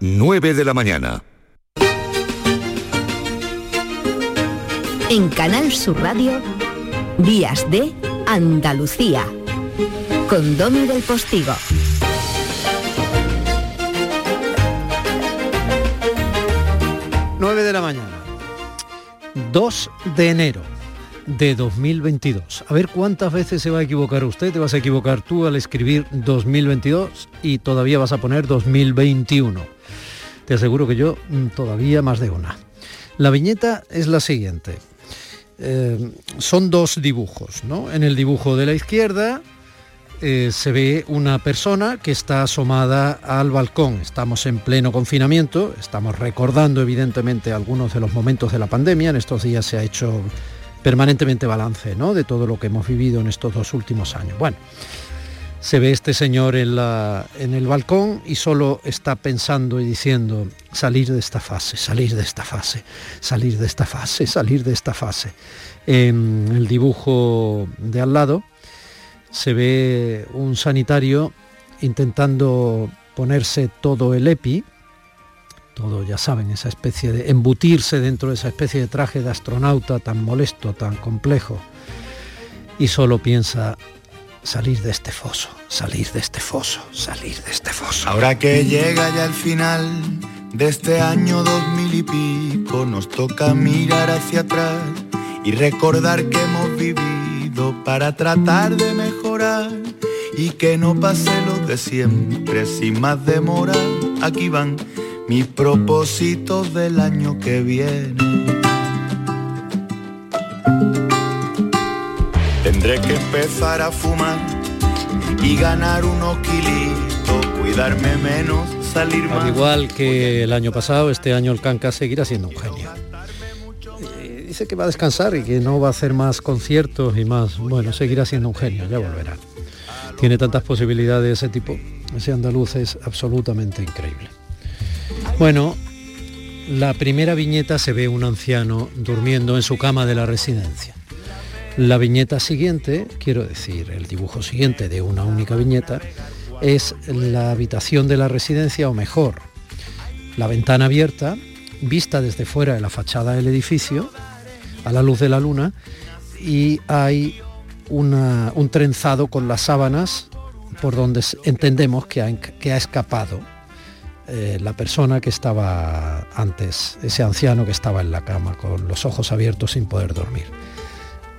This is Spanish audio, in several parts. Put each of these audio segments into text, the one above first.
9 de la mañana. En Canal Sur Radio, Días de Andalucía, con Domi del Postigo. 9 de la mañana. 2 de enero de 2022. A ver cuántas veces se va a equivocar usted, te vas a equivocar tú al escribir 2022 y todavía vas a poner 2021. Te aseguro que yo mm, todavía más de una. La viñeta es la siguiente. Eh, son dos dibujos, ¿no? En el dibujo de la izquierda eh, se ve una persona que está asomada al balcón. Estamos en pleno confinamiento, estamos recordando evidentemente algunos de los momentos de la pandemia. En estos días se ha hecho permanentemente balance ¿no? de todo lo que hemos vivido en estos dos últimos años. Bueno, se ve este señor en, la, en el balcón y solo está pensando y diciendo salir de esta fase, salir de esta fase, salir de esta fase, salir de esta fase. En el dibujo de al lado, se ve un sanitario intentando ponerse todo el EPI, todo ya saben, esa especie de embutirse dentro de esa especie de traje de astronauta tan molesto, tan complejo, y solo piensa salir de este foso, salir de este foso, salir de este foso. Ahora que llega ya el final de este año dos mil y pico, nos toca mirar hacia atrás y recordar que hemos vivido para tratar de mejorar y que no pase lo de siempre sin más demora. Aquí van mis propósitos del año que viene. Tendré que empezar a fumar y ganar unos kilitos, cuidarme menos, salir más. Al igual que el año pasado, este año el canca seguirá siendo un genio dice que va a descansar y que no va a hacer más conciertos y más. Bueno, seguirá siendo un genio, ya volverá. Tiene tantas posibilidades ese tipo. Ese andaluz es absolutamente increíble. Bueno, la primera viñeta se ve un anciano durmiendo en su cama de la residencia. La viñeta siguiente, quiero decir, el dibujo siguiente de una única viñeta, es la habitación de la residencia, o mejor, la ventana abierta, vista desde fuera de la fachada del edificio, a la luz de la luna y hay un trenzado con las sábanas por donde entendemos que ha, escapado eh, la persona que estaba antes, ese anciano que estaba en la cama con los ojos abiertos sin poder dormir.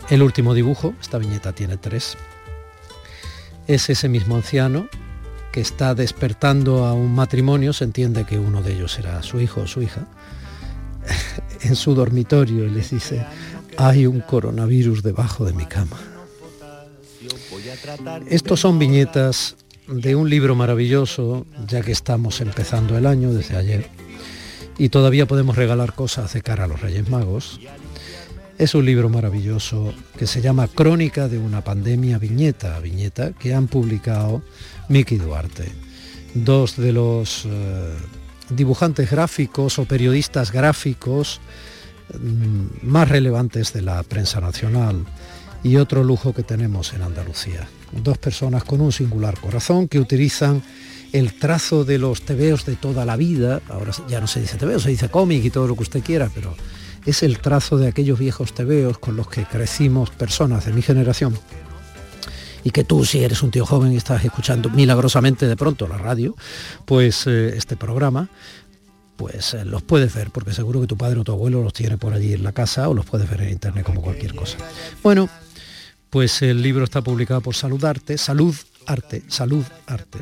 El último dibujo, esta viñeta tiene tres, es ese mismo anciano que está despertando a un matrimonio, se entiende que uno de ellos era su hijo o su hija, en su dormitorio y les dice, hay un coronavirus debajo de mi cama. Estos son viñetas de un libro maravilloso, ya que estamos empezando el año desde ayer, y todavía podemos regalar cosas de cara a los Reyes Magos. Es un libro maravilloso que se llama Crónica de una pandemia viñeta, viñeta, que han publicado Miki Duarte, dos de los eh, dibujantes gráficos o periodistas gráficos mm, más relevantes de la prensa nacional y otro lujo que tenemos en Andalucía. Dos personas con un singular corazón que utilizan el trazo de los tebeos de toda la vida, ahora ya no se dice tebeo, se dice cómic y todo lo que usted quiera, pero es el trazo de aquellos viejos tebeos con los que crecimos personas de mi generación y que tú si eres un tío joven y estás escuchando milagrosamente de pronto la radio, pues eh, este programa, pues eh, los puedes ver, porque seguro que tu padre o tu abuelo los tiene por allí en la casa o los puedes ver en internet como cualquier cosa. Bueno, pues el libro está publicado por Saludarte, Salud Arte, Salud Arte,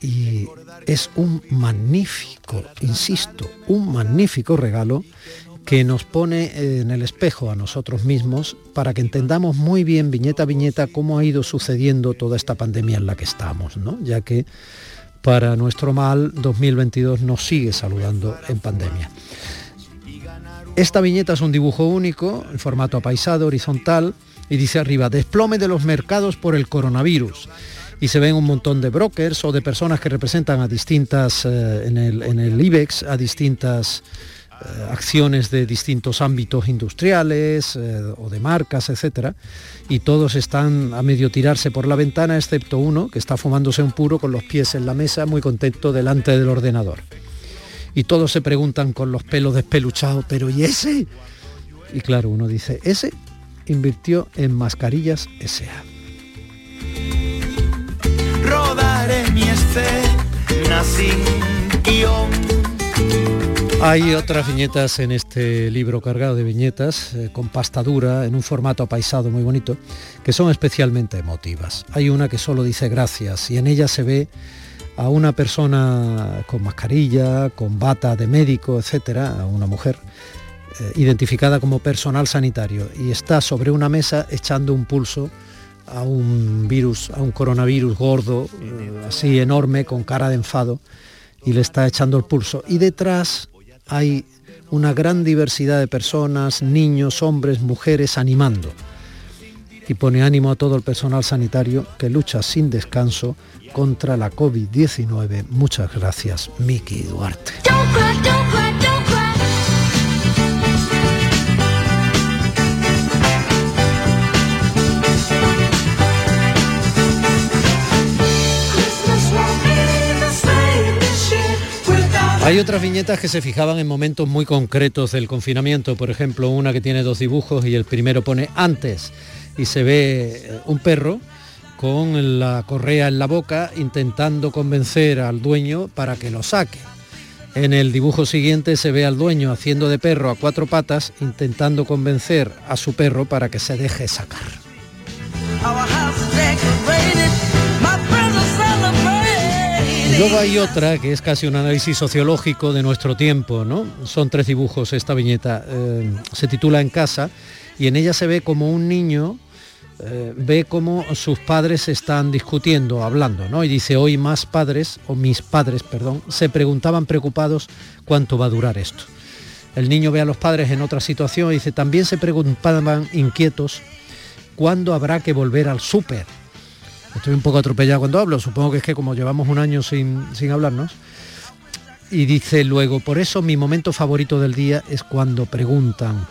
y es un magnífico, insisto, un magnífico regalo que nos pone en el espejo a nosotros mismos para que entendamos muy bien viñeta a viñeta cómo ha ido sucediendo toda esta pandemia en la que estamos, ¿no? ya que para nuestro mal 2022 nos sigue saludando en pandemia. Esta viñeta es un dibujo único, en formato apaisado, horizontal, y dice arriba, desplome de los mercados por el coronavirus. Y se ven un montón de brokers o de personas que representan a distintas, eh, en, el, en el IBEX, a distintas eh, acciones de distintos ámbitos industriales eh, o de marcas, etcétera, y todos están a medio tirarse por la ventana, excepto uno que está fumándose un puro con los pies en la mesa, muy contento delante del ordenador. y todos se preguntan con los pelos despeluchados, pero ¿y ese? Y claro, uno dice, ese invirtió en mascarillas SA. Rodaré mi escena sin Hay otras viñetas en este libro cargado de viñetas, eh, con pasta dura, en un formato apaisado muy bonito, que son especialmente emotivas. Hay una que solo dice gracias y en ella se ve a una persona con mascarilla, con bata de médico, etcétera, a una mujer, eh, identificada como personal sanitario y está sobre una mesa echando un pulso a un virus, a un coronavirus gordo, eh, así enorme, con cara de enfado, y le está echando el pulso. Y detrás hay una gran diversidad de personas, niños, hombres, mujeres, animando. Y pone ánimo a todo el personal sanitario que lucha sin descanso contra la COVID-19. Muchas gracias, Miki Duarte. Hay otras viñetas que se fijaban en momentos muy concretos del confinamiento, por ejemplo, una que tiene dos dibujos y el primero pone antes y se ve eh, un perro con la correa en la boca intentando convencer al dueño para que lo saque. En el dibujo siguiente se ve al dueño haciendo de perro a cuatro patas intentando convencer a su perro para que se deje sacar. Luego hay otra que es casi un análisis sociológico de nuestro tiempo, ¿no? Son tres dibujos esta viñeta. Eh, se titula En casa y en ella se ve como un niño eh, ve cómo sus padres están discutiendo, hablando, ¿no? Y dice, hoy más padres, o mis padres, perdón, se preguntaban preocupados cuánto va a durar esto. El niño ve a los padres en otra situación y dice, también se preguntaban inquietos cuándo habrá que volver al súper. Estoy un poco atropellado cuando hablo, supongo que es que como llevamos un año sin, sin hablarnos. Y dice luego, por eso mi momento favorito del día es cuando preguntan,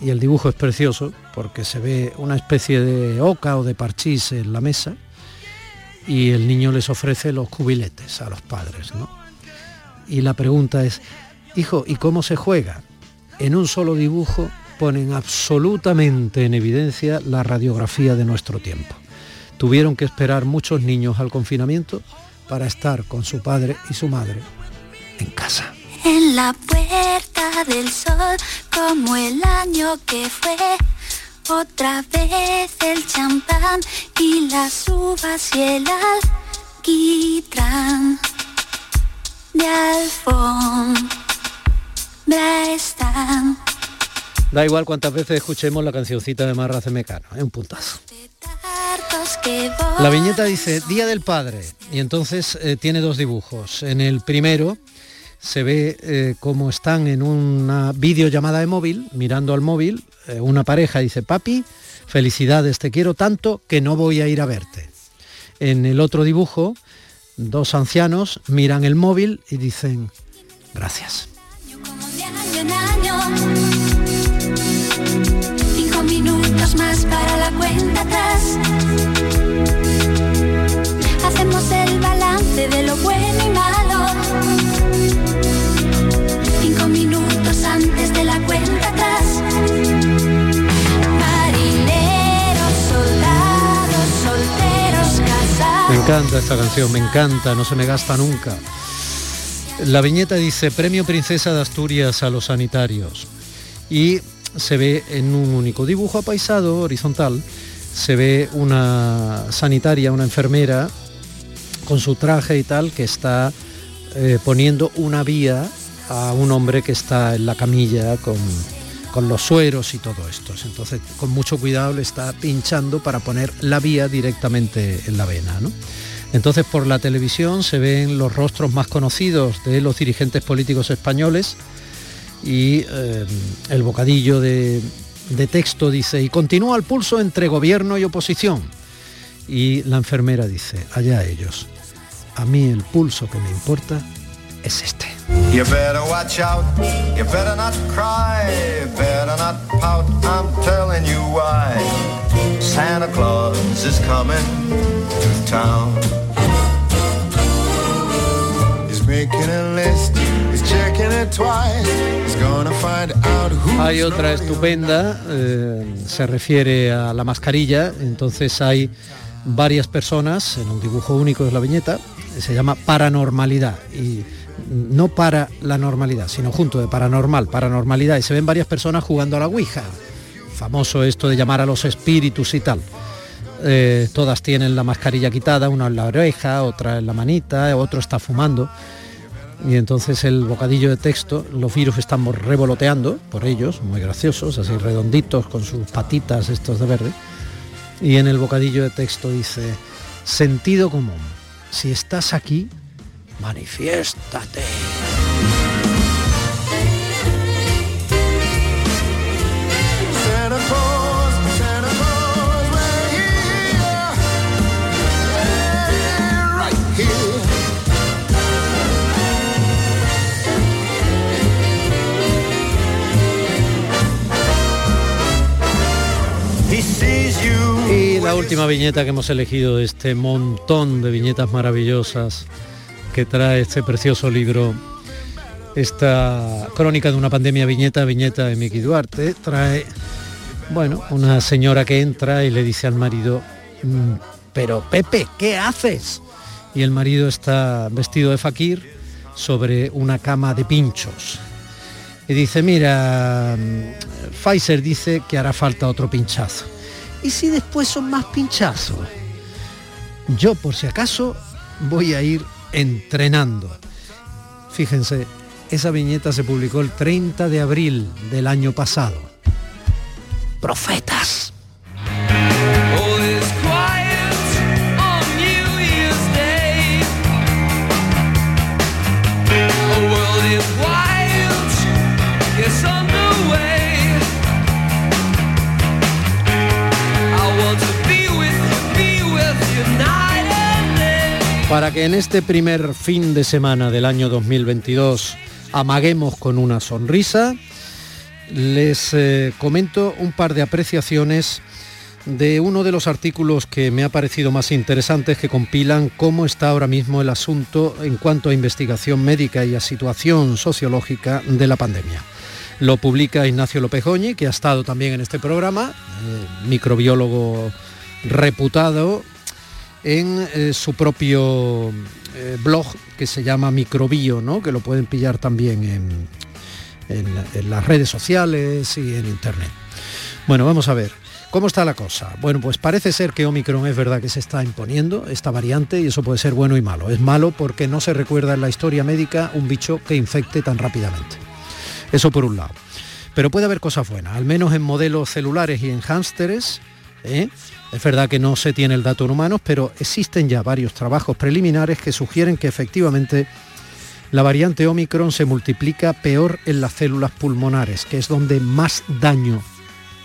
y el dibujo es precioso porque se ve una especie de oca o de parchís en la mesa y el niño les ofrece los cubiletes a los padres. ¿no? Y la pregunta es, hijo, ¿y cómo se juega? En un solo dibujo ponen absolutamente en evidencia la radiografía de nuestro tiempo. Tuvieron que esperar muchos niños al confinamiento para estar con su padre y su madre en casa en la puerta del sol como el año que fue. Otra vez el champán y las uvas y el alquitrán de alfombra están. Da igual cuántas veces escuchemos la cancioncita de Marra Mecano, es un puntazo. La viñeta dice Día del Padre y entonces eh, tiene dos dibujos. En el primero se ve eh, como están en una videollamada de móvil, mirando al móvil, eh, una pareja dice, papi, felicidades, te quiero tanto que no voy a ir a verte. En el otro dibujo, dos ancianos miran el móvil y dicen, gracias. Cinco minutos más para la cuenta atrás. Hacemos el balance de lo bueno y malo minutos antes de la cuenta atrás. Marineros, soldados, solteros, casados. Me encanta esta canción, me encanta, no se me gasta nunca. La viñeta dice Premio Princesa de Asturias a los sanitarios y se ve en un único dibujo apaisado, horizontal, se ve una sanitaria, una enfermera con su traje y tal que está eh, poniendo una vía a un hombre que está en la camilla con, los sueros y todo esto. Entonces, con mucho cuidado le está pinchando para poner la vía directamente en la vena. Entonces, por la televisión se ven los rostros más conocidos de los dirigentes políticos españoles y eh, el bocadillo de, de texto dice, y continúa el pulso entre gobierno y oposición. Y la enfermera dice, allá ellos, a mí el pulso que me importa es este. You better watch out, you better not cry, better not pout, I'm telling you why. Santa Claus is coming to town. He's making a list, Hay otra estupenda, eh, se refiere a la mascarilla, entonces hay varias personas en un dibujo único de la viñeta, se llama paranormalidad y no para la normalidad, sino junto de paranormal, paranormalidad y se ven varias personas jugando a la Ouija. Famoso esto de llamar a los espíritus y tal. Eh, todas tienen la mascarilla quitada, una en la oreja, otra en la manita, otro está fumando. Y entonces el bocadillo de texto, los virus están revoloteando por ellos, muy graciosos, así redonditos, con sus patitas estos de verde. Y en el bocadillo de texto dice, sentido común, si estás aquí, manifiéstate. La última viñeta que hemos elegido de este montón de viñetas maravillosas que trae este precioso libro, esta crónica de una pandemia viñeta, viñeta de Miki Duarte, trae, bueno, una señora que entra y le dice al marido, mm, pero Pepe, ¿qué haces? Y el marido está vestido de fakir sobre una cama de pinchos. Y dice, mira, mm, Pfizer dice que hará falta otro pinchazo. ¿Y si después son más pinchazos? Yo, por si acaso, voy a ir entrenando. Fíjense, esa viñeta se publicó el 30 de abril del año pasado. Profetas. Que en este primer fin de semana del año 2022 amaguemos con una sonrisa, les eh, comento un par de apreciaciones de uno de los artículos que me ha parecido más interesantes que compilan cómo está ahora mismo el asunto en cuanto a investigación médica y a situación sociológica de la pandemia. Lo publica Ignacio López Goñi, que ha estado también en este programa, eh, microbiólogo reputado, en eh, su propio eh, blog que se llama Microbio, ¿no? que lo pueden pillar también en, en, las redes sociales y en internet. Bueno, vamos a ver. ¿Cómo está la cosa? Bueno, pues parece ser que Omicron es verdad que se está imponiendo, esta variante, y eso puede ser bueno y malo. Es malo porque no se recuerda en la historia médica un bicho que infecte tan rápidamente. Eso por un lado. Pero puede haber cosas buenas, al menos en modelos celulares y en hámsteres, ¿eh? Es verdad que no se tiene el dato en humanos, pero existen ya varios trabajos preliminares que sugieren que efectivamente la variante Omicron se multiplica peor en las células pulmonares, que es donde más daño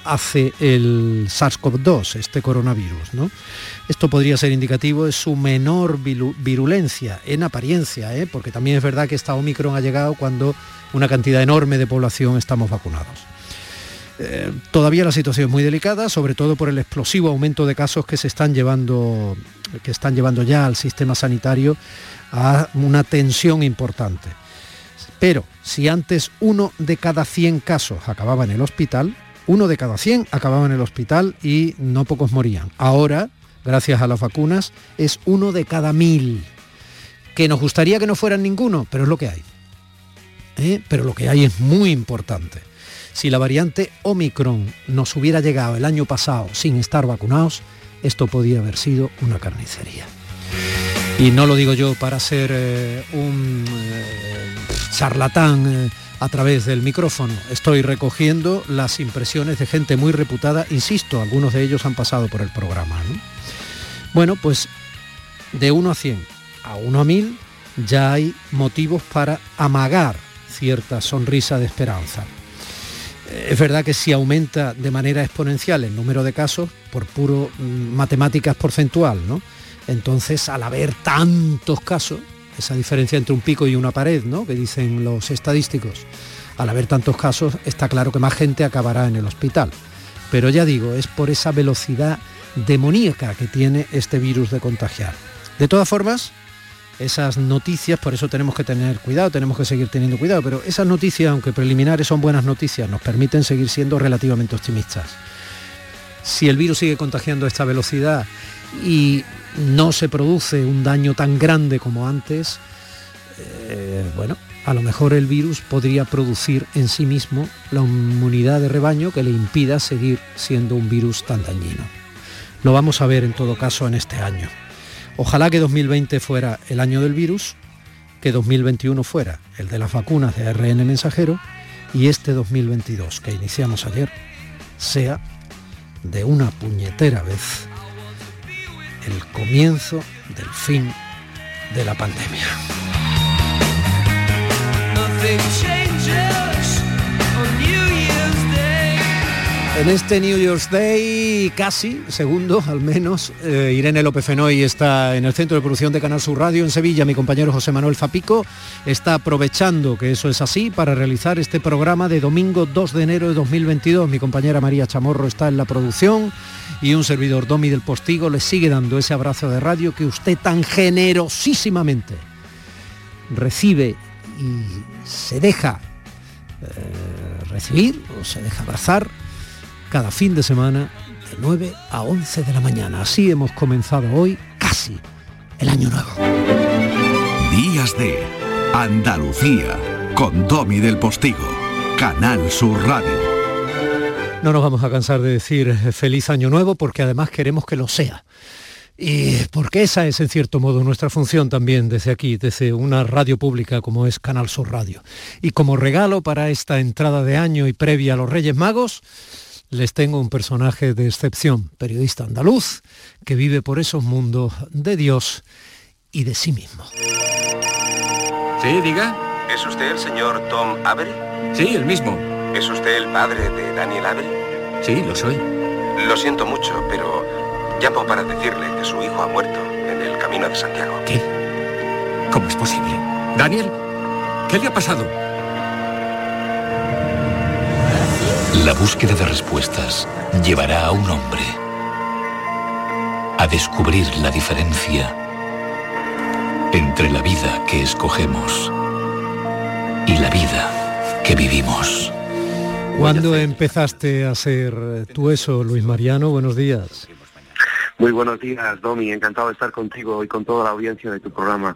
hace el SARS-CoV-2, este coronavirus. Esto podría ser indicativo de su menor virulencia en apariencia, ¿eh? porque también es verdad que esta Omicron ha llegado cuando una cantidad enorme de población estamos vacunados. Eh, todavía la situación es muy delicada, sobre todo por el explosivo aumento de casos que se están llevando, que están llevando ya al sistema sanitario a una tensión importante. Pero si antes uno de cada 100 casos acababa en el hospital, uno de cada 100 acababa en el hospital y no pocos morían. Ahora, gracias a las vacunas, es uno de cada mil. Que nos gustaría que no fueran ninguno, pero es lo que hay. ¿Eh? Pero lo que hay es muy importante. Si la variante Omicron nos hubiera llegado el año pasado sin estar vacunados, esto podía haber sido una carnicería. Y no lo digo yo para ser eh, un eh, charlatán eh, a través del micrófono. Estoy recogiendo las impresiones de gente muy reputada, insisto, algunos de ellos han pasado por el programa. Bueno, pues de 1 a 100 a 1 a 1000 ya hay motivos para amagar cierta sonrisa de esperanza. Es verdad que si aumenta de manera exponencial el número de casos, por puro mm, matemáticas porcentual, ¿no? Entonces, al haber tantos casos, esa diferencia entre un pico y una pared, ¿no? Que dicen los estadísticos, al haber tantos casos, está claro que más gente acabará en el hospital. Pero ya digo, es por esa velocidad demoníaca que tiene este virus de contagiar. De todas formas, esas noticias, por eso tenemos que tener cuidado, tenemos que seguir teniendo cuidado, pero esas noticias, aunque preliminares son buenas noticias, nos permiten seguir siendo relativamente optimistas. Si el virus sigue contagiando a esta velocidad y no se produce un daño tan grande como antes, eh, bueno, a lo mejor el virus podría producir en sí mismo la inmunidad de rebaño que le impida seguir siendo un virus tan dañino. Lo vamos a ver en todo caso en este año. Ojalá que 2020 fuera el año del virus, que 2021 fuera el de las vacunas de ARN mensajero y este 2022 que iniciamos ayer sea de una puñetera vez el comienzo del fin de la pandemia. En este New Year's Day, casi, segundo al menos, eh, Irene López Fenoy está en el centro de producción de Canal Sur Radio en Sevilla. Mi compañero José Manuel Zapico está aprovechando que eso es así para realizar este programa de domingo 2 de enero de 2022. Mi compañera María Chamorro está en la producción y un servidor Domi del Postigo le sigue dando ese abrazo de radio que usted tan generosísimamente recibe y se deja eh, recibir o se deja abrazar cada fin de semana de 9 a 11 de la mañana. Así hemos comenzado hoy casi el año nuevo. Días de Andalucía con Domi del Postigo, Canal Sur Radio. No nos vamos a cansar de decir feliz año nuevo porque además queremos que lo sea. Y porque esa es en cierto modo nuestra función también desde aquí, desde una radio pública como es Canal Sur Radio. Y como regalo para esta entrada de año y previa a los Reyes Magos, les tengo un personaje de excepción, periodista andaluz, que vive por esos mundos de Dios y de sí mismo. Sí, diga. ¿Es usted el señor Tom Avery? Sí, el mismo. ¿Es usted el padre de Daniel Avery? Sí, lo soy. Lo siento mucho, pero llamo para decirle que su hijo ha muerto en el camino de Santiago. ¿Qué? ¿Cómo es posible? ¿Daniel? ¿Qué le ha pasado? La búsqueda de respuestas llevará a un hombre a descubrir la diferencia entre la vida que escogemos y la vida que vivimos. ¿Cuándo empezaste a ser tú eso, Luis Mariano? Buenos días. Muy buenos días, Domi. Encantado de estar contigo y con toda la audiencia de tu programa.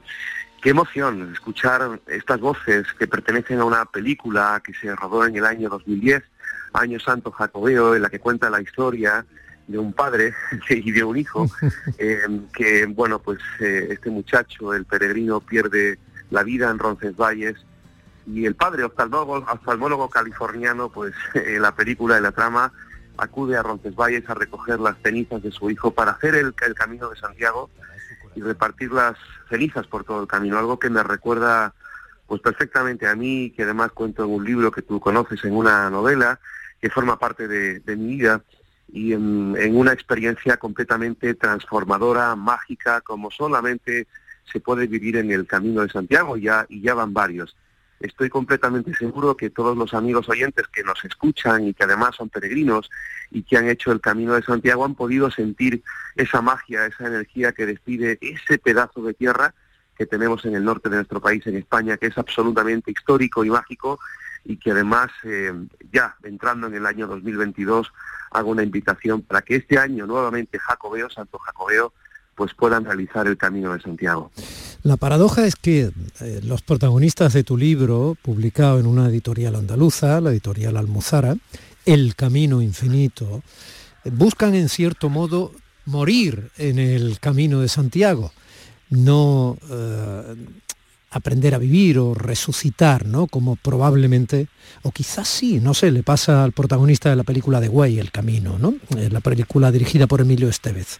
Qué emoción escuchar estas voces que pertenecen a una película que se rodó en el año 2010 Año Santo Jacobeo, en la que cuenta la historia de un padre y de un hijo, eh, que, bueno, pues eh, este muchacho, el peregrino, pierde la vida en Roncesvalles. Y el padre oftalmólogo, oftalmólogo californiano, pues en la película, de la trama, acude a Roncesvalles a recoger las cenizas de su hijo para hacer el, el camino de Santiago y repartir las cenizas por todo el camino, algo que me recuerda pues perfectamente a mí, que además cuento en un libro que tú conoces, en una novela, que forma parte de, mi vida y en, una experiencia completamente transformadora, mágica, como solamente se puede vivir en el Camino de Santiago, ya, y ya van varios. Estoy completamente seguro que todos los amigos oyentes que nos escuchan y que además son peregrinos y que han hecho el Camino de Santiago han podido sentir esa magia, esa energía que despide ese pedazo de tierra que tenemos en el norte de nuestro país, en España, que es absolutamente histórico y mágico y que además eh, ya entrando en el año 2022 hago una invitación para que este año nuevamente Jacobeo, Santo Jacobeo, pues puedan realizar el Camino de Santiago. La paradoja es que eh, los protagonistas de tu libro, publicado en una editorial andaluza, la editorial Almuzara, El Camino Infinito, buscan en cierto modo morir en el Camino de Santiago, no eh, aprender a vivir o resucitar, ¿no? Como probablemente, o quizás sí, no sé, le pasa al protagonista de la película de Way, El Camino, ¿no? Eh, la película dirigida por Emilio Estevez.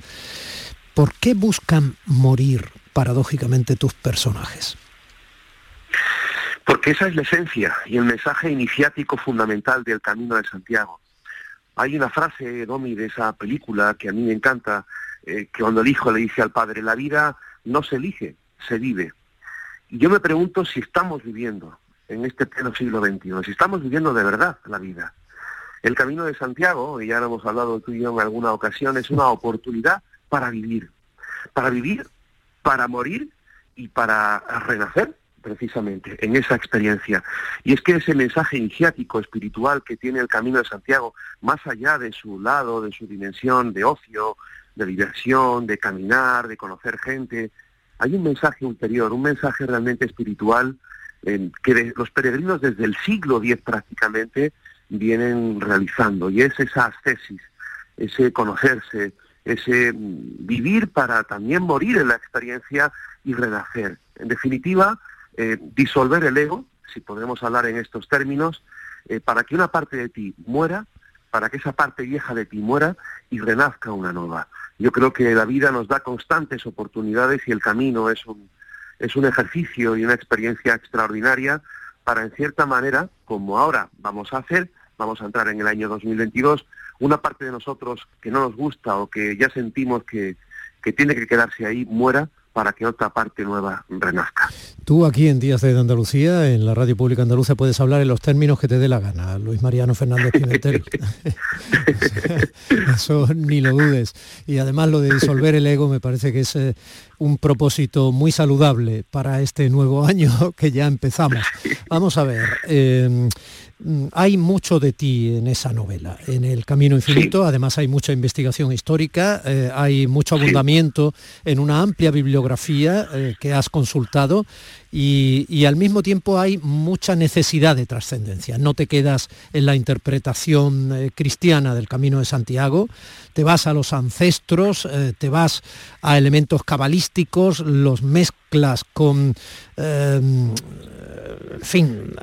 ¿Por qué buscan morir paradójicamente tus personajes? Porque esa es la esencia y el mensaje iniciático fundamental del Camino de Santiago. Hay una frase, Domi, de esa película que a mí me encanta, eh, que cuando el hijo le dice al padre, la vida no se elige, se vive. Yo me pregunto si estamos viviendo en este pleno siglo XXI, si estamos viviendo de verdad la vida. El camino de Santiago, y ya lo hemos hablado tú y yo en alguna ocasión, es una oportunidad para vivir. Para vivir, para morir y para renacer precisamente en esa experiencia. Y es que ese mensaje iniciático, espiritual que tiene el Camino de Santiago, más allá de su lado, de su dimensión de ocio, de diversión, de caminar, de conocer gente, hay un mensaje ulterior, un mensaje realmente espiritual que los peregrinos desde el siglo X prácticamente vienen realizando, y es esa ascesis, ese conocerse, ese mm, vivir para también morir en la experiencia y renacer. En definitiva, eh, disolver el ego, si podemos hablar en estos términos, eh, para que una parte de ti muera, para que esa parte vieja de ti muera y renazca una nueva. Yo creo que la vida nos da constantes oportunidades y el camino es un, es un ejercicio y una experiencia extraordinaria para, en cierta manera, como ahora vamos a hacer, vamos a entrar en el año 2022, una parte de nosotros que no nos gusta o que ya sentimos que, que tiene que quedarse ahí muera para que otra parte nueva renazca. Tú aquí en Días de Andalucía, en la Radio Pública Andaluza, puedes hablar en los términos que te dé la gana, Luis Mariano Fernández Pimentel. Eso ni lo dudes. Y además lo de disolver el ego me parece que es eh, un propósito muy saludable para este nuevo año que ya empezamos. Vamos a ver. Eh, Mm, hay mucho de ti en esa novela, en El Camino Infinito, además hay mucha investigación histórica, eh, hay mucho abundamiento en una amplia bibliografía eh, que has consultado y, al mismo tiempo hay mucha necesidad de trascendencia. No te quedas en la interpretación eh, cristiana del Camino de Santiago, te vas a los ancestros, te vas a elementos cabalísticos, los mezclas con, en fin,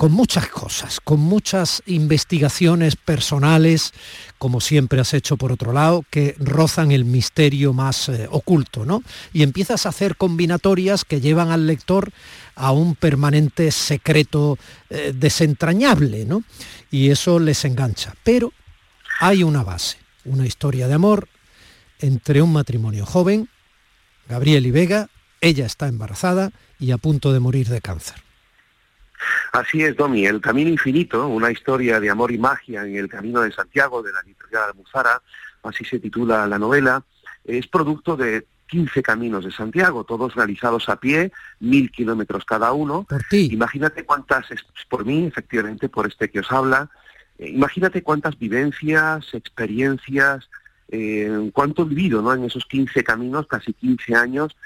con muchas cosas, con muchas investigaciones personales, como siempre has hecho por otro lado, que rozan el misterio más eh, oculto, ¿no? Y empiezas a hacer combinatorias que llevan al lector a un permanente secreto eh, desentrañable, ¿no? Y eso les engancha. Pero hay una base, una historia de amor entre un matrimonio joven, Gabriel y Vega, ella está embarazada y a punto de morir de cáncer. Así es, Domi, El Camino Infinito, una historia de amor y magia en el Camino de Santiago de la de Almuzara, así se titula la novela, es producto de 15 caminos de Santiago, todos realizados a pie, mil kilómetros cada uno. Por ti. Imagínate cuántas, por mí, efectivamente, por este que os habla, eh, imagínate cuántas vivencias, experiencias, eh, cuánto vivido ¿no? en esos 15 caminos, casi 15 años,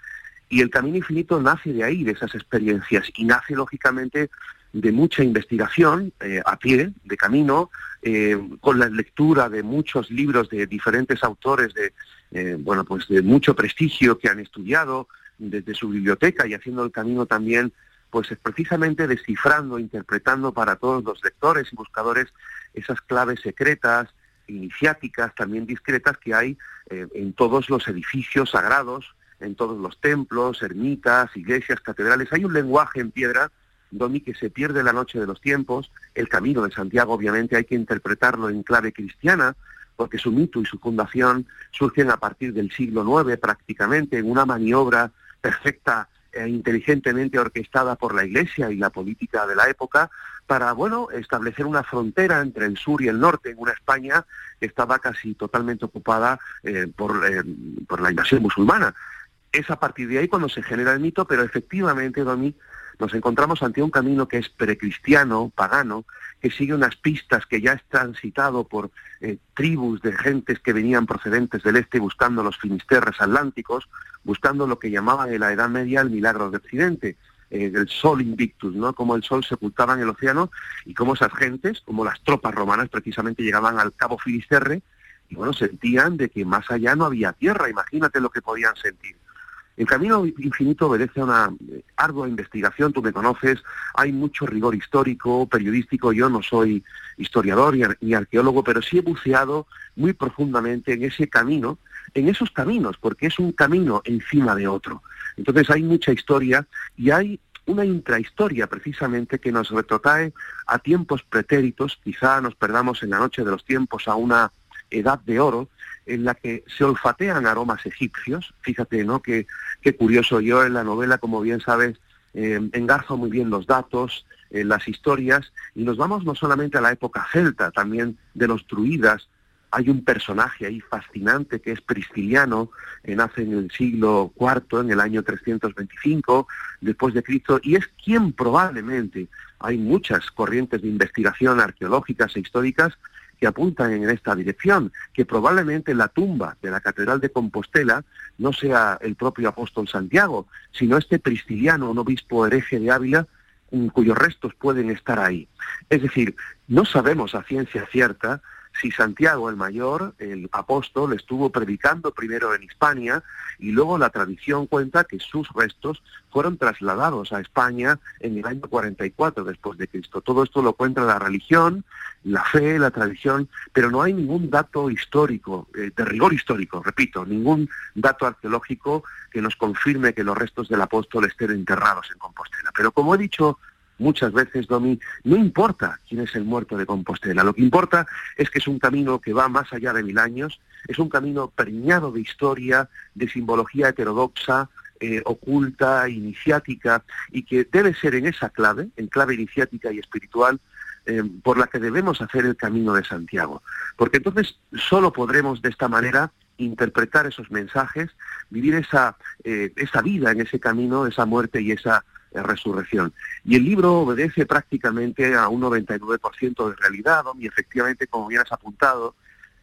y el Camino Infinito nace de ahí, de esas experiencias, y nace lógicamente de mucha investigación eh, a pie, de camino, eh, con la lectura de muchos libros de diferentes autores de, eh, bueno, pues de mucho prestigio que han estudiado desde su biblioteca y haciendo el camino también, pues precisamente descifrando, interpretando para todos los lectores y buscadores esas claves secretas, iniciáticas, también discretas que hay en todos los edificios sagrados, en todos los templos, ermitas, iglesias, catedrales. Hay un lenguaje en piedra, Domi, que se pierde la noche de los tiempos. El camino de Santiago, obviamente, hay que interpretarlo en clave cristiana, porque su mito y su fundación surgen a partir del siglo IX prácticamente, en una maniobra perfecta e inteligentemente orquestada por la Iglesia y la política de la época para, bueno, establecer una frontera entre el sur y el norte en una España que estaba casi totalmente ocupada eh, por, eh, por la invasión musulmana es a partir de ahí cuando se genera el mito, pero efectivamente, Domi, nos encontramos ante un camino que es precristiano, pagano, que sigue unas pistas que ya es transitado por eh, tribus de gentes que venían procedentes del este buscando los finisterres atlánticos, buscando lo que llamaban en la Edad Media el milagro de Occidente, eh, el sol invictus, ¿no? Como el sol sepultaba en el océano y cómo esas gentes, como las tropas romanas precisamente llegaban al cabo Finisterre y bueno, sentían de que más allá no había tierra, imagínate lo que podían sentir. El camino infinito obedece a una eh, ardua investigación, tú me conoces, hay mucho rigor histórico, periodístico, yo no soy historiador ni arqueólogo, pero sí he buceado muy profundamente en ese camino, en esos caminos, porque es un camino encima de otro. Entonces hay mucha historia y hay una intrahistoria precisamente que nos retrotrae a tiempos pretéritos, quizá nos perdamos en la noche de los tiempos a una edad de oro, en la que se olfatean aromas egipcios. Fíjate, ¿no? Qué, qué curioso. Yo en la novela, como bien sabes, eh, engarzo muy bien los datos, eh, las historias, y nos vamos no solamente a la época celta, también de los druidas, hay un personaje ahí fascinante que es Prisciliano, que nace en el siglo IV, en el año 325 después de Cristo, y es quien probablemente, hay muchas corrientes de investigación arqueológicas e históricas apuntan en esta dirección, que probablemente la tumba de la Catedral de Compostela no sea el propio apóstol Santiago, sino este Prisciliano, un obispo hereje de Ávila, cuyos restos pueden estar ahí. Es decir, no sabemos a ciencia cierta si Santiago el Mayor, el apóstol, estuvo predicando primero en Hispania y luego la tradición cuenta que sus restos fueron trasladados a España en el año 44 después de Cristo. Todo esto lo cuenta la religión, la fe, la tradición, pero no hay ningún dato histórico, eh, de rigor histórico, repito, ningún dato arqueológico que nos confirme que los restos del apóstol estén enterrados en Compostela. Pero como he dicho muchas veces, Domi, no importa quién es el muerto de Compostela, lo que importa es que es un camino que va más allá de mil años, es un camino preñado de historia, de simbología heterodoxa, eh, oculta, iniciática, y que debe ser en esa clave, en clave iniciática y espiritual, eh, por la que debemos hacer el camino de Santiago. Porque entonces solo podremos de esta manera interpretar esos mensajes, vivir esa, eh, esa vida en ese camino, esa muerte y esa resurrección. Y el libro obedece prácticamente a un 99% de realidad, y efectivamente, como bien has apuntado,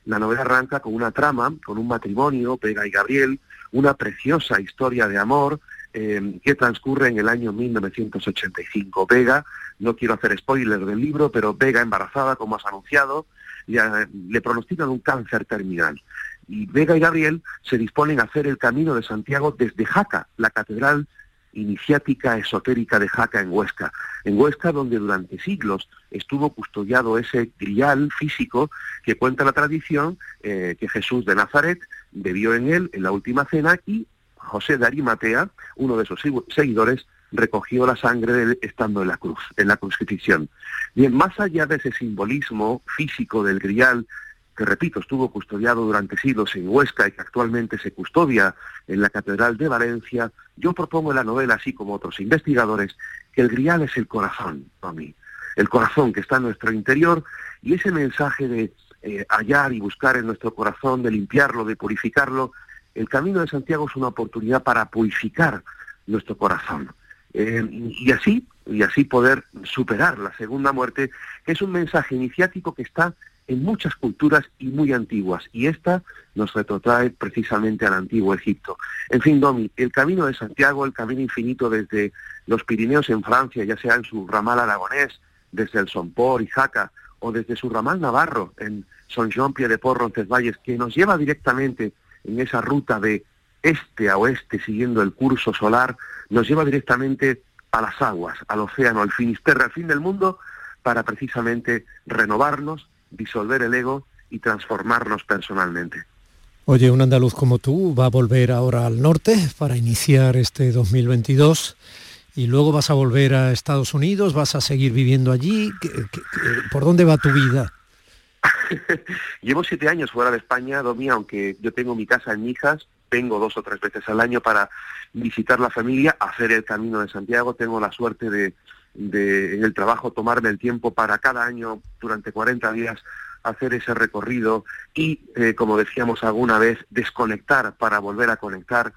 la novela arranca con una trama, con un matrimonio, Vega y Gabriel, una preciosa historia de amor eh, que transcurre en el año 1985. Vega, no quiero hacer spoiler del libro, pero Vega embarazada, como has anunciado, le pronostican un cáncer terminal. Y Vega y Gabriel se disponen a hacer el camino de Santiago desde Jaca, la catedral iniciática esotérica de Jaca en Huesca. En Huesca, donde durante siglos estuvo custodiado ese grial físico que cuenta la tradición eh, que Jesús de Nazaret bebió en él en la última cena y José de Arimatea, uno de sus seguidores, recogió la sangre de él estando en la cruz, en la crucifixión. Bien, más allá de ese simbolismo físico del grial repito, estuvo custodiado durante siglos en Huesca y que actualmente se custodia en la Catedral de Valencia, yo propongo en la novela, así como otros investigadores, que el grial es el corazón, para mí, el corazón que está en nuestro interior y ese mensaje de eh, hallar y buscar en nuestro corazón, de limpiarlo, de purificarlo, el camino de Santiago es una oportunidad para purificar nuestro corazón. Eh, y así, y así poder superar la segunda muerte, que es un mensaje iniciático que está en muchas culturas y muy antiguas, y esta nos retrotrae precisamente al antiguo Egipto. En fin, Domi, el camino de Santiago, el camino infinito desde los Pirineos en Francia, ya sea en su ramal aragonés, desde el Sompor y Jaca, o desde su ramal navarro en Son Jean Pied de Port Roncesvalles, que nos lleva directamente en esa ruta de este a oeste, siguiendo el curso solar, nos lleva directamente a las aguas, al océano, al finisterre, al fin del mundo, para precisamente renovarnos, disolver el ego y transformarnos personalmente. Oye, un andaluz como tú va a volver ahora al norte para iniciar este 2022 y luego vas a volver a Estados Unidos, vas a seguir viviendo allí. por dónde va tu vida? Llevo siete años fuera de España, Domi, aunque yo tengo mi casa en Mijas, vengo dos o tres veces al año para visitar la familia, hacer el camino de Santiago. Tengo la suerte de, de, en el trabajo tomarme el tiempo para cada año durante 40 días hacer ese recorrido y, eh, como decíamos alguna vez, desconectar para volver a conectar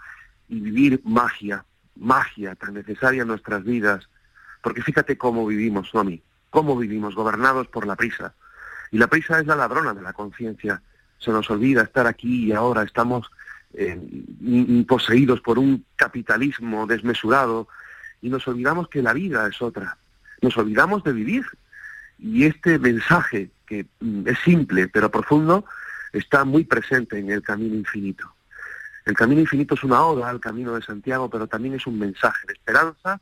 y vivir magia, magia tan necesaria en nuestras vidas. Porque fíjate cómo vivimos, Nomi, cómo vivimos, gobernados por la prisa. Y la prisa es la ladrona de la conciencia. Se nos olvida estar aquí y ahora, estamos eh, poseídos por un capitalismo desmesurado y nos olvidamos que la vida es otra. Nos olvidamos de vivir. Y este mensaje, que mm, es simple pero profundo, está muy presente en el camino infinito. El camino infinito es una oda al camino de Santiago, pero también es un mensaje de esperanza,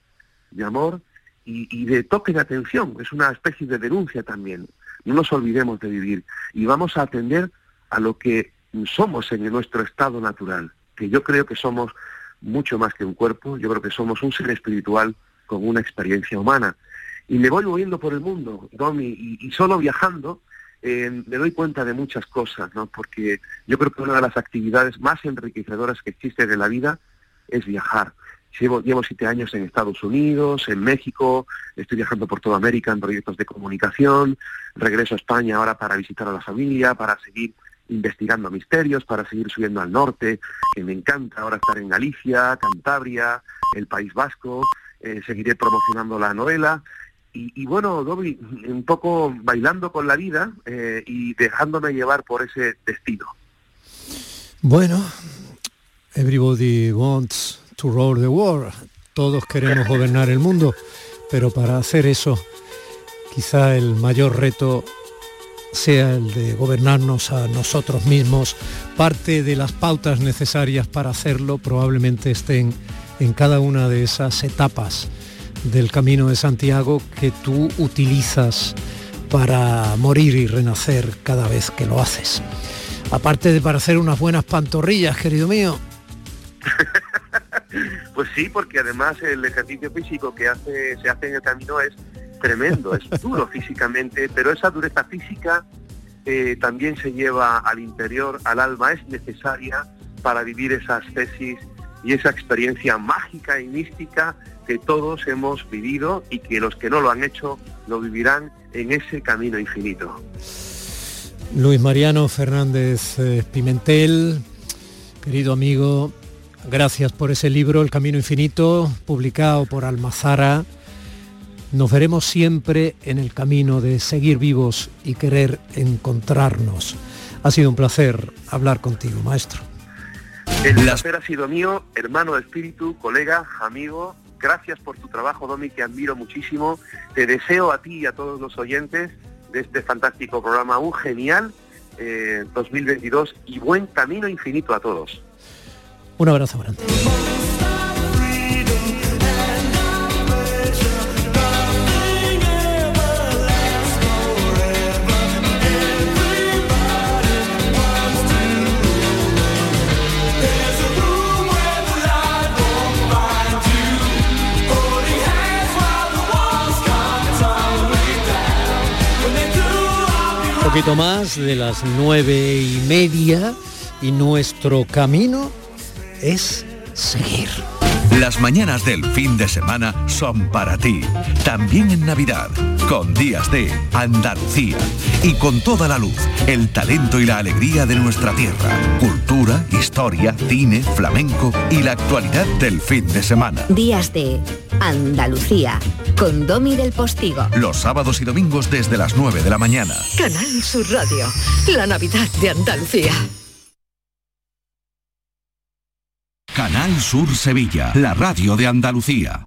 de amor y, y, de toque de atención. Es una especie de denuncia también. No nos olvidemos de vivir y vamos a atender a lo que somos en nuestro estado natural, que yo creo que somos mucho más que un cuerpo, yo creo que somos un ser espiritual con una experiencia humana. Y me voy moviendo por el mundo, Domi, y, solo viajando eh, me doy cuenta de muchas cosas, ¿no? Porque yo creo que una de las actividades más enriquecedoras que existen en la vida es viajar. Llevo, llevo siete años en Estados Unidos, en México, estoy viajando por toda América en proyectos de comunicación, regreso a España ahora para visitar a la familia, para seguir investigando misterios para seguir subiendo al norte, que me encanta ahora estar en Galicia, Cantabria, el País Vasco, eh, seguiré promocionando la novela. Y, bueno, Dobby, un poco bailando con la vida eh, y dejándome llevar por ese destino. Bueno, everybody wants to rule the world. Todos queremos gobernar el mundo, pero para hacer eso, quizá el mayor reto sea el de gobernarnos a nosotros mismos. Parte de las pautas necesarias para hacerlo probablemente estén en cada una de esas etapas del Camino de Santiago que tú utilizas para morir y renacer cada vez que lo haces. Aparte de para hacer unas buenas pantorrillas, querido mío. pues sí, porque además el ejercicio físico que hace, se hace en el camino es tremendo, es duro físicamente, pero esa dureza física eh, también se lleva al interior, al alma, es necesaria para vivir esas tesis y esa experiencia mágica y mística que todos hemos vivido y que los que no lo han hecho lo vivirán en ese camino infinito. Luis Mariano Fernández eh, Pimentel, querido amigo, gracias por ese libro, El Camino Infinito, publicado por Almazara. Nos veremos siempre en el camino de seguir vivos y querer encontrarnos. Ha sido un placer hablar contigo, maestro. El placer ha sido mío, hermano de espíritu, colega, amigo. Gracias por tu trabajo, Domi, que admiro muchísimo. Te deseo a ti y a todos los oyentes de este fantástico programa un genial 2022 eh, y buen camino infinito a todos. Un abrazo grande. Poquito más de las nueve y media y nuestro camino es seguir. Las mañanas del fin de semana son para ti, también en Navidad, con días de Andalucía y con toda la luz, el talento y la alegría de nuestra tierra, cultura, historia, cine, flamenco y la actualidad del fin de semana. Días de Andalucía, con Domi del Postigo. Los sábados y domingos desde las 9 de la mañana. Canal Sur Radio, la Navidad de Andalucía. Canal Sur Sevilla, la radio de Andalucía.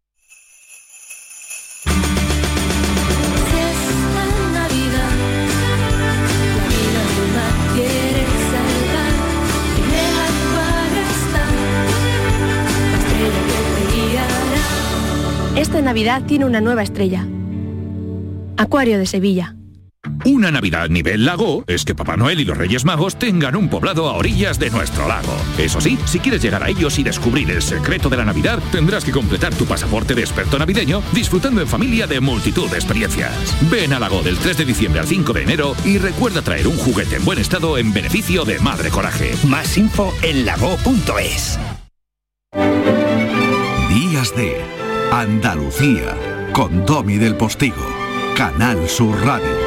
Esta Navidad tiene una nueva estrella. Acuario de Sevilla. Una Navidad nivel lago es que Papá Noel y los Reyes Magos tengan un poblado a orillas de nuestro lago. Eso sí, si quieres llegar a ellos y descubrir el secreto de la Navidad, tendrás que completar tu pasaporte de experto navideño disfrutando en familia de multitud de experiencias. Ven a Lago del 3 de diciembre al 5 de enero y recuerda traer un juguete en buen estado en beneficio de Madre Coraje. Más info en lago.es. Días de Andalucía, con Domi del Postigo, Canal Sur Radio.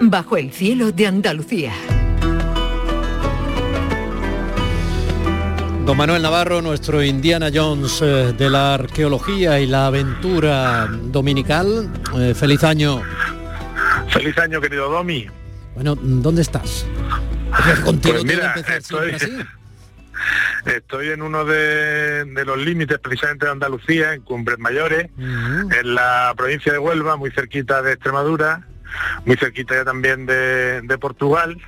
Bajo el cielo de Andalucía. Don Manuel Navarro, nuestro Indiana Jones eh, de la arqueología y la aventura dominical. Eh, feliz año. Feliz año, querido Domi. Bueno, ¿dónde estás? Contigo pues Estoy en uno de, los límites precisamente de Andalucía, en Cumbres Mayores, en la provincia de Huelva, muy cerquita de Extremadura, muy cerquita ya también de, Portugal,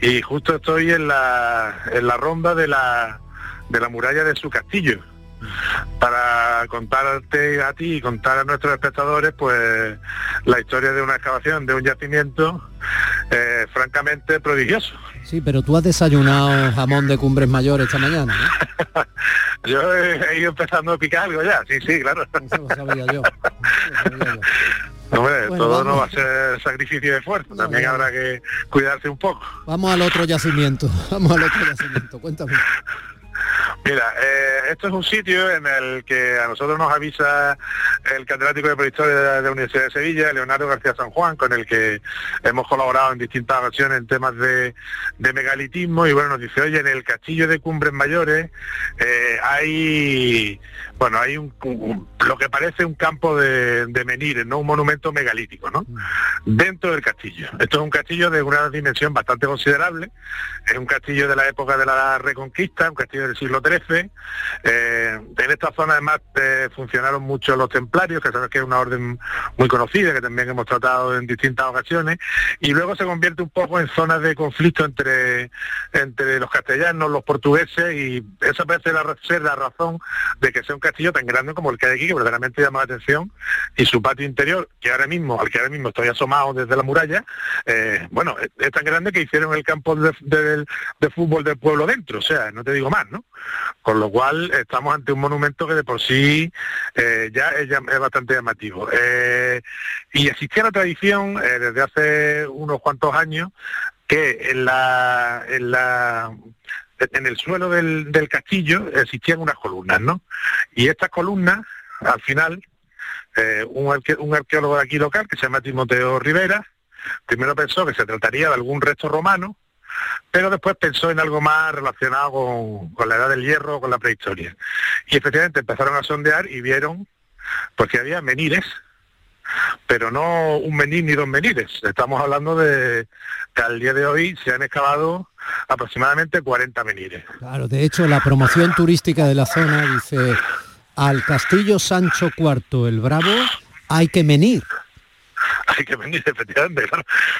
y justo estoy en la, en la ronda de la, de la muralla de su castillo. Para contarte a ti y contar a nuestros espectadores pues la historia de una excavación de un yacimiento eh, francamente prodigioso Sí, pero tú has desayunado jamón de cumbres mayores esta mañana, ¿no? yo he, ido empezando a picar algo ya, sí, sí, claro. Eso lo sabía yo. Hombre, todo no va a ser sacrificio de esfuerzo, también habrá que cuidarse un poco. Vamos al otro yacimiento, vamos al otro yacimiento, cuéntame. Mira, eh, esto es un sitio en el que a nosotros nos avisa el catedrático de prehistoria de la Universidad de Sevilla, Leonardo García San Juan, con el que hemos colaborado en distintas ocasiones en temas de, megalitismo y bueno, nos dice, oye, en el castillo de Cumbres Mayores eh, hay bueno, hay un, lo que parece un campo de, de, menires, no un monumento megalítico, ¿no? Mm. Dentro del castillo. Esto es un castillo de una dimensión bastante considerable, es un castillo de la época de la Reconquista, un castillo del siglo XIII. Eh, en esta zona además eh, funcionaron mucho los templarios, que sabes que es una orden muy conocida, que también hemos tratado en distintas ocasiones, y luego se convierte un poco en zona de conflicto entre, entre los castellanos, los portugueses, y esa parece ser la razón de que sea un castillo tan grande como el que hay aquí, que verdaderamente llama la atención, y su patio interior, que ahora mismo, al que ahora mismo estoy asomado desde la muralla, eh, bueno, es, tan grande que hicieron el campo de, fútbol del pueblo dentro, o sea, no te digo más, ¿no? Con lo cual estamos ante un monumento que de por sí eh, ya, es, bastante llamativo. Eh, y existía la tradición desde hace unos cuantos años que en la, en la en el suelo del, castillo existían unas columnas, ¿no? Y estas columnas, al final, eh, un, arqueólogo de aquí local, que se llama Timoteo Rivera, primero pensó que se trataría de algún resto romano, pero después pensó en algo más relacionado con, la edad del hierro, con la prehistoria. Y efectivamente empezaron a sondear y vieron pues que había menires, pero no un menir ni dos menires. Estamos hablando de que al día de hoy se han excavado aproximadamente 40 menires. Claro, de hecho la promoción turística de la zona dice al Castillo Sancho IV el Bravo hay que venir. hay que venir, efectivamente,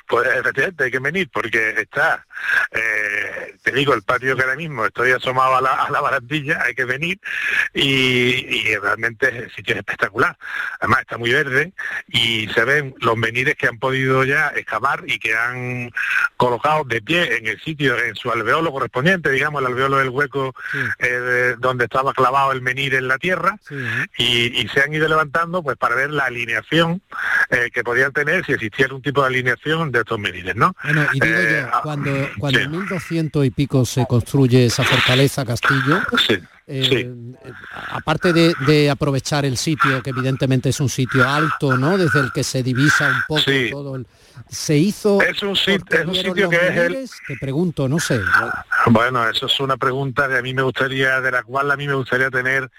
Pues efectivamente hay que venir porque está, eh, te digo, el patio que ahora mismo estoy asomado a la, a barandilla, hay que venir y, realmente el sitio es espectacular. Además está muy verde y se ven los menires que han podido ya excavar y que han colocado de pie en el sitio, en su alveolo correspondiente, digamos, el alveolo del hueco eh, donde estaba clavado el menir en la tierra y, se han ido levantando pues para ver la alineación eh, que podían tener si existía algún tipo de alineación de estos menires, ¿no? Bueno, y digo yo, eh, ah, cuando, cuando en 1200 y pico se construye esa fortaleza castillo, eh, aparte de, aprovechar el sitio, que evidentemente es un sitio alto, ¿no? Desde el que se divisa un poco todo el, se hizo es un, sitio que es el te pregunto no sé. Bueno eso es una pregunta que a mí me gustaría de la cual a mí me gustaría tener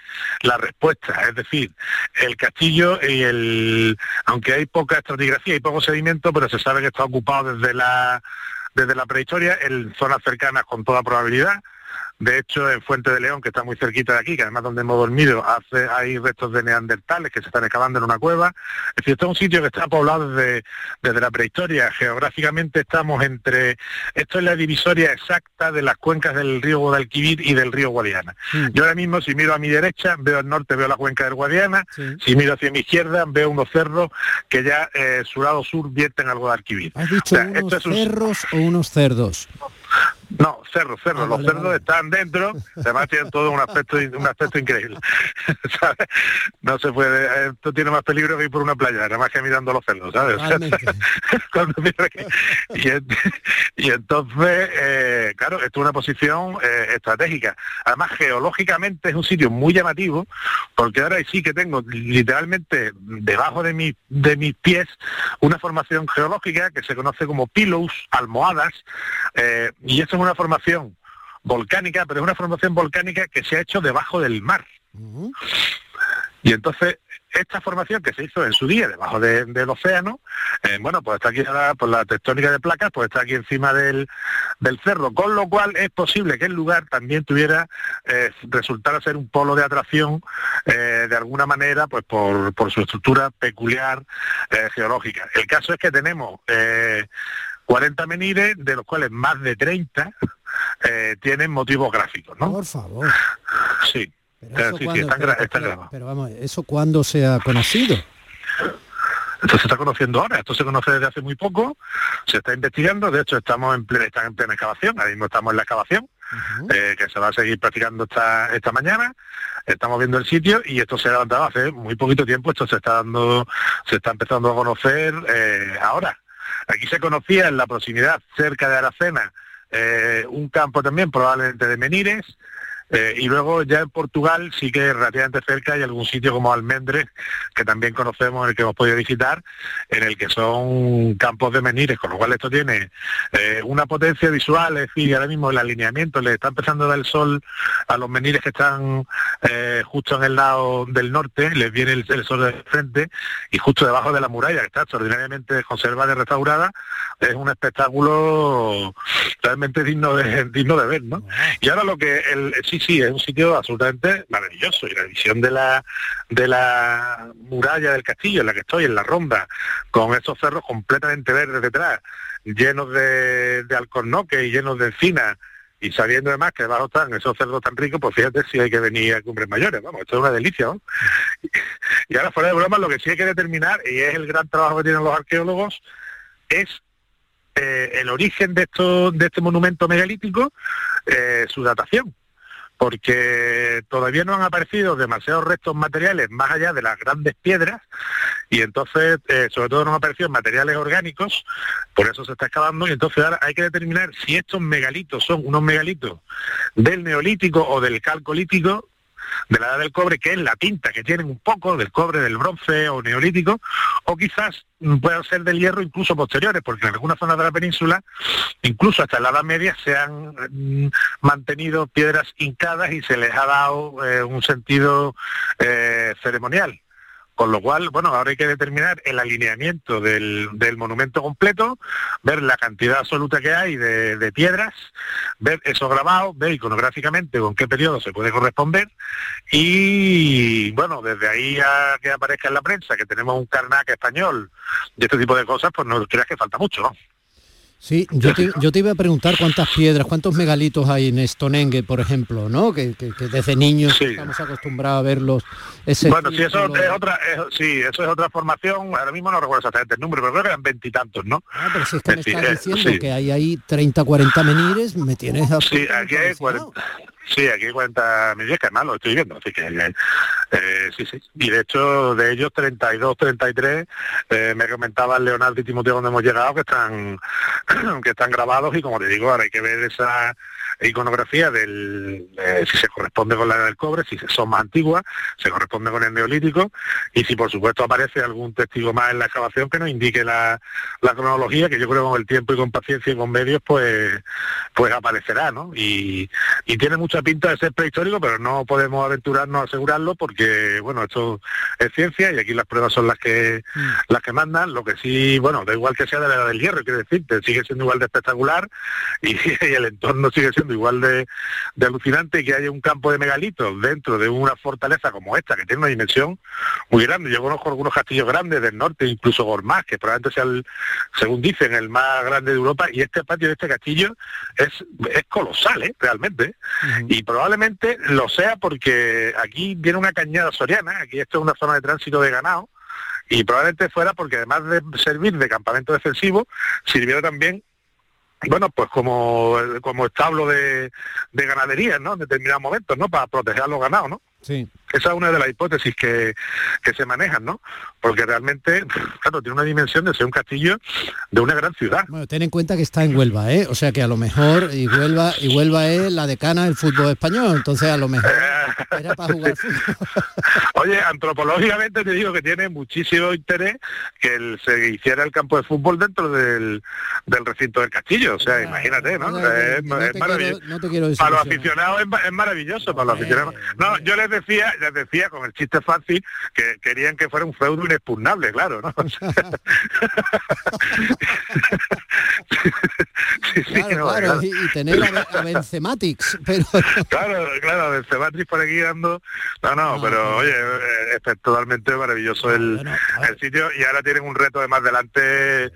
la respuesta. Es decir el castillo y el aunque hay poca estratigrafía y poco sedimento pero se sabe que está ocupado desde la desde la prehistoria en zonas cercanas con toda probabilidad de hecho, en Fuente de León, que está muy cerquita de aquí, que además donde hemos dormido, hace, hay restos de neandertales que se están excavando en una cueva. Es decir, este es un sitio que está poblado desde, desde la prehistoria. Geográficamente estamos entre... Esto es la divisoria exacta de las cuencas del río Guadalquivir y del río Guadiana. Yo ahora mismo, si miro a mi derecha, veo al norte, veo la cuenca del Guadiana. Si miro hacia mi izquierda, veo unos cerros que ya eh, su lado sur vierten al Guadalquivir. ¿Has dicho unos cerros o unos cerdos? No, cerros, cerros. Ah, los cerdos están dentro, además tienen todo un aspecto un aspecto increíble. No se puede, esto tiene más peligro que ir por una playa, nada más que mirando los cerdos, ¿sabes? y, entonces, eh, claro, esto es una posición eh, estratégica. Además, geológicamente es un sitio muy llamativo, porque ahora sí que tengo literalmente debajo de, mi, de mis pies una formación geológica que se conoce como pillows, almohadas, eh, y esto es una formación volcánica, pero es una formación volcánica que se ha hecho debajo del mar. Y entonces, esta formación que se hizo en su día debajo del océano, eh, bueno, pues está aquí por la tectónica de placas, pues está aquí encima del, cerro, con lo cual es posible que el lugar también tuviera, eh, resultara ser un polo de atracción eh, de alguna manera, pues por, por su estructura peculiar geológica. El caso es que tenemos 40 menires, de los cuales más de 30 eh, tienen motivos gráficos, ¿no? Por favor. Sí. Pero, sí, están, pero, vamos, ¿eso cuándo se ha conocido? Esto se está conociendo ahora, esto se conoce desde hace muy poco, se está investigando, de hecho estamos en plena, están en plena excavación, ahora mismo estamos en la excavación, eh, que se va a seguir practicando esta, esta mañana, estamos viendo el sitio y esto se ha levantado hace muy poquito tiempo, esto se está dando, se está empezando a conocer eh, ahora. Aquí se conocía en la proximidad, cerca de Aracena, eh, un campo también probablemente de Menires, eh, y luego ya en Portugal sí que relativamente cerca hay algún sitio como Almendres, que también conocemos, en el que hemos podido visitar, en el que son campos de menires, con lo cual esto tiene eh, una potencia visual, es decir, ahora mismo el alineamiento le está empezando a dar el sol a los menires que están eh, justo en el lado del norte, les viene el, sol de frente y justo debajo de la muralla, que está extraordinariamente conservada y restaurada, es un espectáculo realmente digno de, digno de ver, ¿no? Y ahora lo que el, sí, sí, es un sitio absolutamente maravilloso. Y la visión de la de la muralla del castillo en la que estoy, en la ronda, con esos cerros completamente verdes detrás, llenos de, de alcornoques y llenos de encinas, y sabiendo además que debajo están esos cerdos tan ricos, pues fíjate si hay que venir a Cumbres Mayores, vamos, esto es una delicia. Y ahora fuera de broma, lo que sí hay que determinar, y es el gran trabajo que tienen los arqueólogos, es eh, el origen de, esto, de este monumento megalítico, eh, su datación porque todavía no han aparecido demasiados restos materiales más allá de las grandes piedras y entonces eh, sobre todo no han aparecido materiales orgánicos, por eso se está excavando y entonces ahora hay que determinar si estos megalitos son unos megalitos del neolítico o del calcolítico de la edad del cobre, que es la tinta que tienen un poco del cobre, del bronce o neolítico, o quizás puedan ser del hierro incluso posteriores, porque en algunas zonas de la península, incluso hasta la Edad Media, se han mm, mantenido piedras hincadas y se les ha dado eh, un sentido eh, ceremonial. Con lo cual, bueno, ahora hay que determinar el alineamiento del, monumento completo, ver la cantidad absoluta que hay de, piedras, ver esos grabados, ver iconográficamente con qué periodo se puede corresponder y, bueno, desde ahí a que aparezca en la prensa que tenemos un carnac español y este tipo de cosas, pues no creas que falta mucho, ¿no? Sí, yo te, yo te, iba a preguntar cuántas piedras, cuántos megalitos hay en Stonehenge, por ejemplo, ¿no? Que, desde niños estamos acostumbrados a verlos. bueno, sí, eso es otra, sí, eso es otra formación. Ahora mismo no recuerdo exactamente el número, pero creo que eran veintitantos, ¿no? Ah, pero si es que me estás eh, diciendo que hay ahí 30, 40 menires, me tienes Sí, aquí hay 40, Sí, aquí cuenta mi vieja, más lo estoy viendo, así que eh, sí, sí. Y de hecho, de ellos 32, 33, eh, me comentaban Leonardo y Timoteo donde hemos llegado que están que están grabados y como te digo, ahora hay que ver esa iconografía del si se corresponde con la del cobre, si son más antiguas, se corresponde con el neolítico y si por supuesto aparece algún testigo más en la excavación que nos indique la, cronología, que yo creo que con el tiempo y con paciencia y con medios pues pues aparecerá, ¿no? Y, y tiene mucha pinta de ser prehistórico, pero no podemos aventurarnos a asegurarlo porque bueno, esto es ciencia y aquí las pruebas son las que mm. las que mandan, lo que sí, bueno, da igual que sea de la edad del hierro, quiero decirte, sigue siendo igual de espectacular y el entorno sigue siendo igual de, alucinante que haya un campo de megalitos dentro de una fortaleza como esta, que tiene una dimensión muy grande. Yo conozco algunos castillos grandes del norte, incluso Gormaz, que probablemente sea, el, según dicen, el más grande de Europa, y este patio de este castillo es, es colosal, ¿eh? realmente. Y probablemente lo sea porque aquí viene una cañada soriana, aquí esto es una zona de tránsito de ganado, y probablemente fuera porque además de servir de campamento defensivo, sirvió también bueno, pues como, como establo de, de ganadería, ¿no? En determinados momentos, ¿no? Para proteger a los ganados, ¿no? Sí. Esa es una de las hipótesis que, se manejan, ¿no? Porque realmente, claro, tiene una dimensión de ser un castillo de una gran ciudad. Bueno, ten en cuenta que está en Huelva, ¿eh? O sea que a lo mejor, y Huelva, y Huelva es la decana del fútbol español, entonces a lo mejor era para jugar fútbol. Oye, antropológicamente te digo que tiene muchísimo interés que se hiciera el campo de fútbol dentro del, recinto del castillo. O sea, imagínate, ¿no? es, maravilloso. para los aficionados es, maravilloso, para los aficionados. No, yo les decía, les decía con el chiste fácil que querían que fuera un feudo inexpugnable, claro, ¿no? claro, Y, tener a, Bencematix, pero... claro, claro, Bencematix por aquí dando... No, no, pero oye, es totalmente maravilloso el, el sitio y ahora tienen un reto de más adelante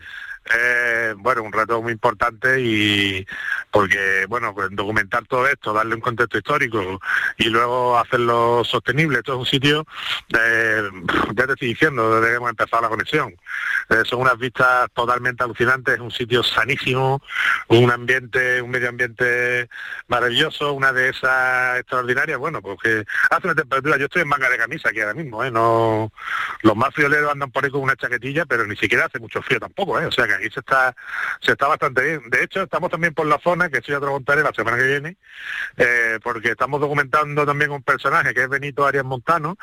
eh, bueno, un reto muy importante y porque, bueno, pues documentar todo esto, darle un contexto histórico y luego hacerlo sostenible. Esto es un sitio, eh, ya te estoy diciendo, desde que hemos empezado la conexión. Eh, son unas vistas totalmente alucinantes, es un sitio sanísimo, un ambiente, un medio ambiente maravilloso, una de esas extraordinarias, bueno, porque hace una temperatura, yo estoy en manga de camisa aquí ahora mismo, ¿eh? No, los más frioleros andan por ahí con una chaquetilla, pero ni siquiera hace mucho frío tampoco, ¿eh? O sea que aquí se está, se está bastante bien. De hecho, estamos también por la zona, que estoy a contaré la semana que viene, eh, porque estamos documentando también un personaje que es Benito Arias Montano,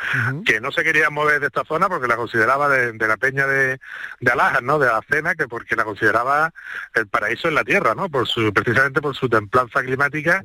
que no se quería mover de esta zona porque la consideraba de, la peña de, de Alajas, ¿no? De la cena, que porque la consideraba el paraíso en la tierra, ¿no? Por su, precisamente por su templanza climática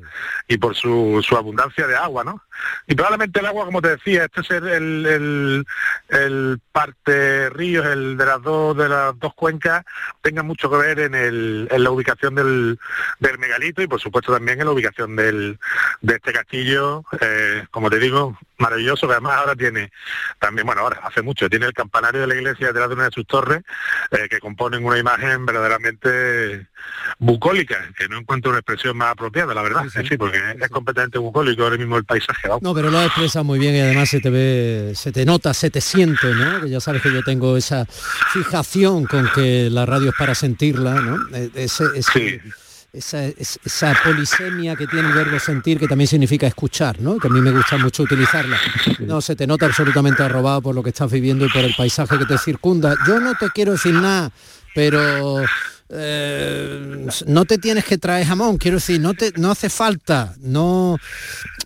y por su, su abundancia de agua, ¿no? Y probablemente el agua, como te decía, este es el, el, el, parte ríos, el de las dos de las dos cuencas, tenga mucho que ver en, el, en la ubicación del, del megalito y por supuesto también en la ubicación del, de este castillo, eh, como te digo, maravilloso, que además ahora tiene también, bueno, ahora hace mucho, tiene el campanario de la iglesia detrás de una de sus torres, eh, que componen una imagen verdaderamente bucólica, que no encuentro una expresión más apropiada, la verdad, sí, porque es completamente bucólico ahora mismo el paisaje. No, pero lo expresa muy bien y además se te ve, se te nota, se te siente, ¿no? Que ya sabes que yo tengo esa fijación con que la radio es para sentirla, ¿no? E, ese, esa, esa, polisemia que tiene el verbo sentir, que también significa escuchar, ¿no? que a mí me gusta mucho utilizarla. No, se te nota absolutamente arrobado por lo que estás viviendo y por el paisaje que te circunda. Yo no te quiero decir nada, pero eh, no te tienes que traer jamón, quiero decir, no te no hace falta, no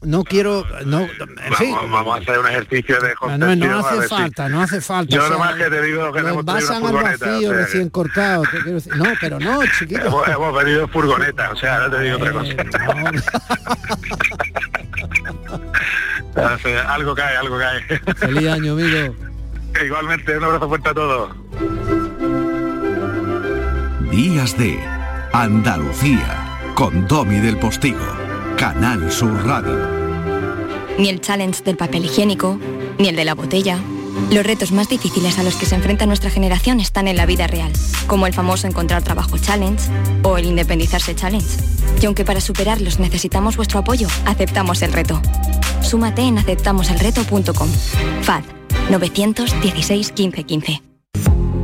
no quiero, no, en fin. Vamos, a hacer un ejercicio de no, no hace falta, no hace falta. Yo nomás que te digo que hemos pedido vacío, recién cortado, no, pero no, chiquito. Hemos, hemos pedido furgoneta, o sea, no te digo otra cosa. Eh, algo cae, algo cae. Feliz año, amigo. Igualmente, un abrazo fuerte a todos. Días de Andalucía con Domi del Postigo, Canal Sur Radio. Ni el challenge del papel higiénico, ni el de la botella. Los retos más difíciles a los que se enfrenta nuestra generación están en la vida real, como el famoso encontrar trabajo challenge o el independizarse challenge. Y aunque para superarlos necesitamos vuestro apoyo, aceptamos el reto. Súmate en aceptamoselreto.com. FAD 916 1515.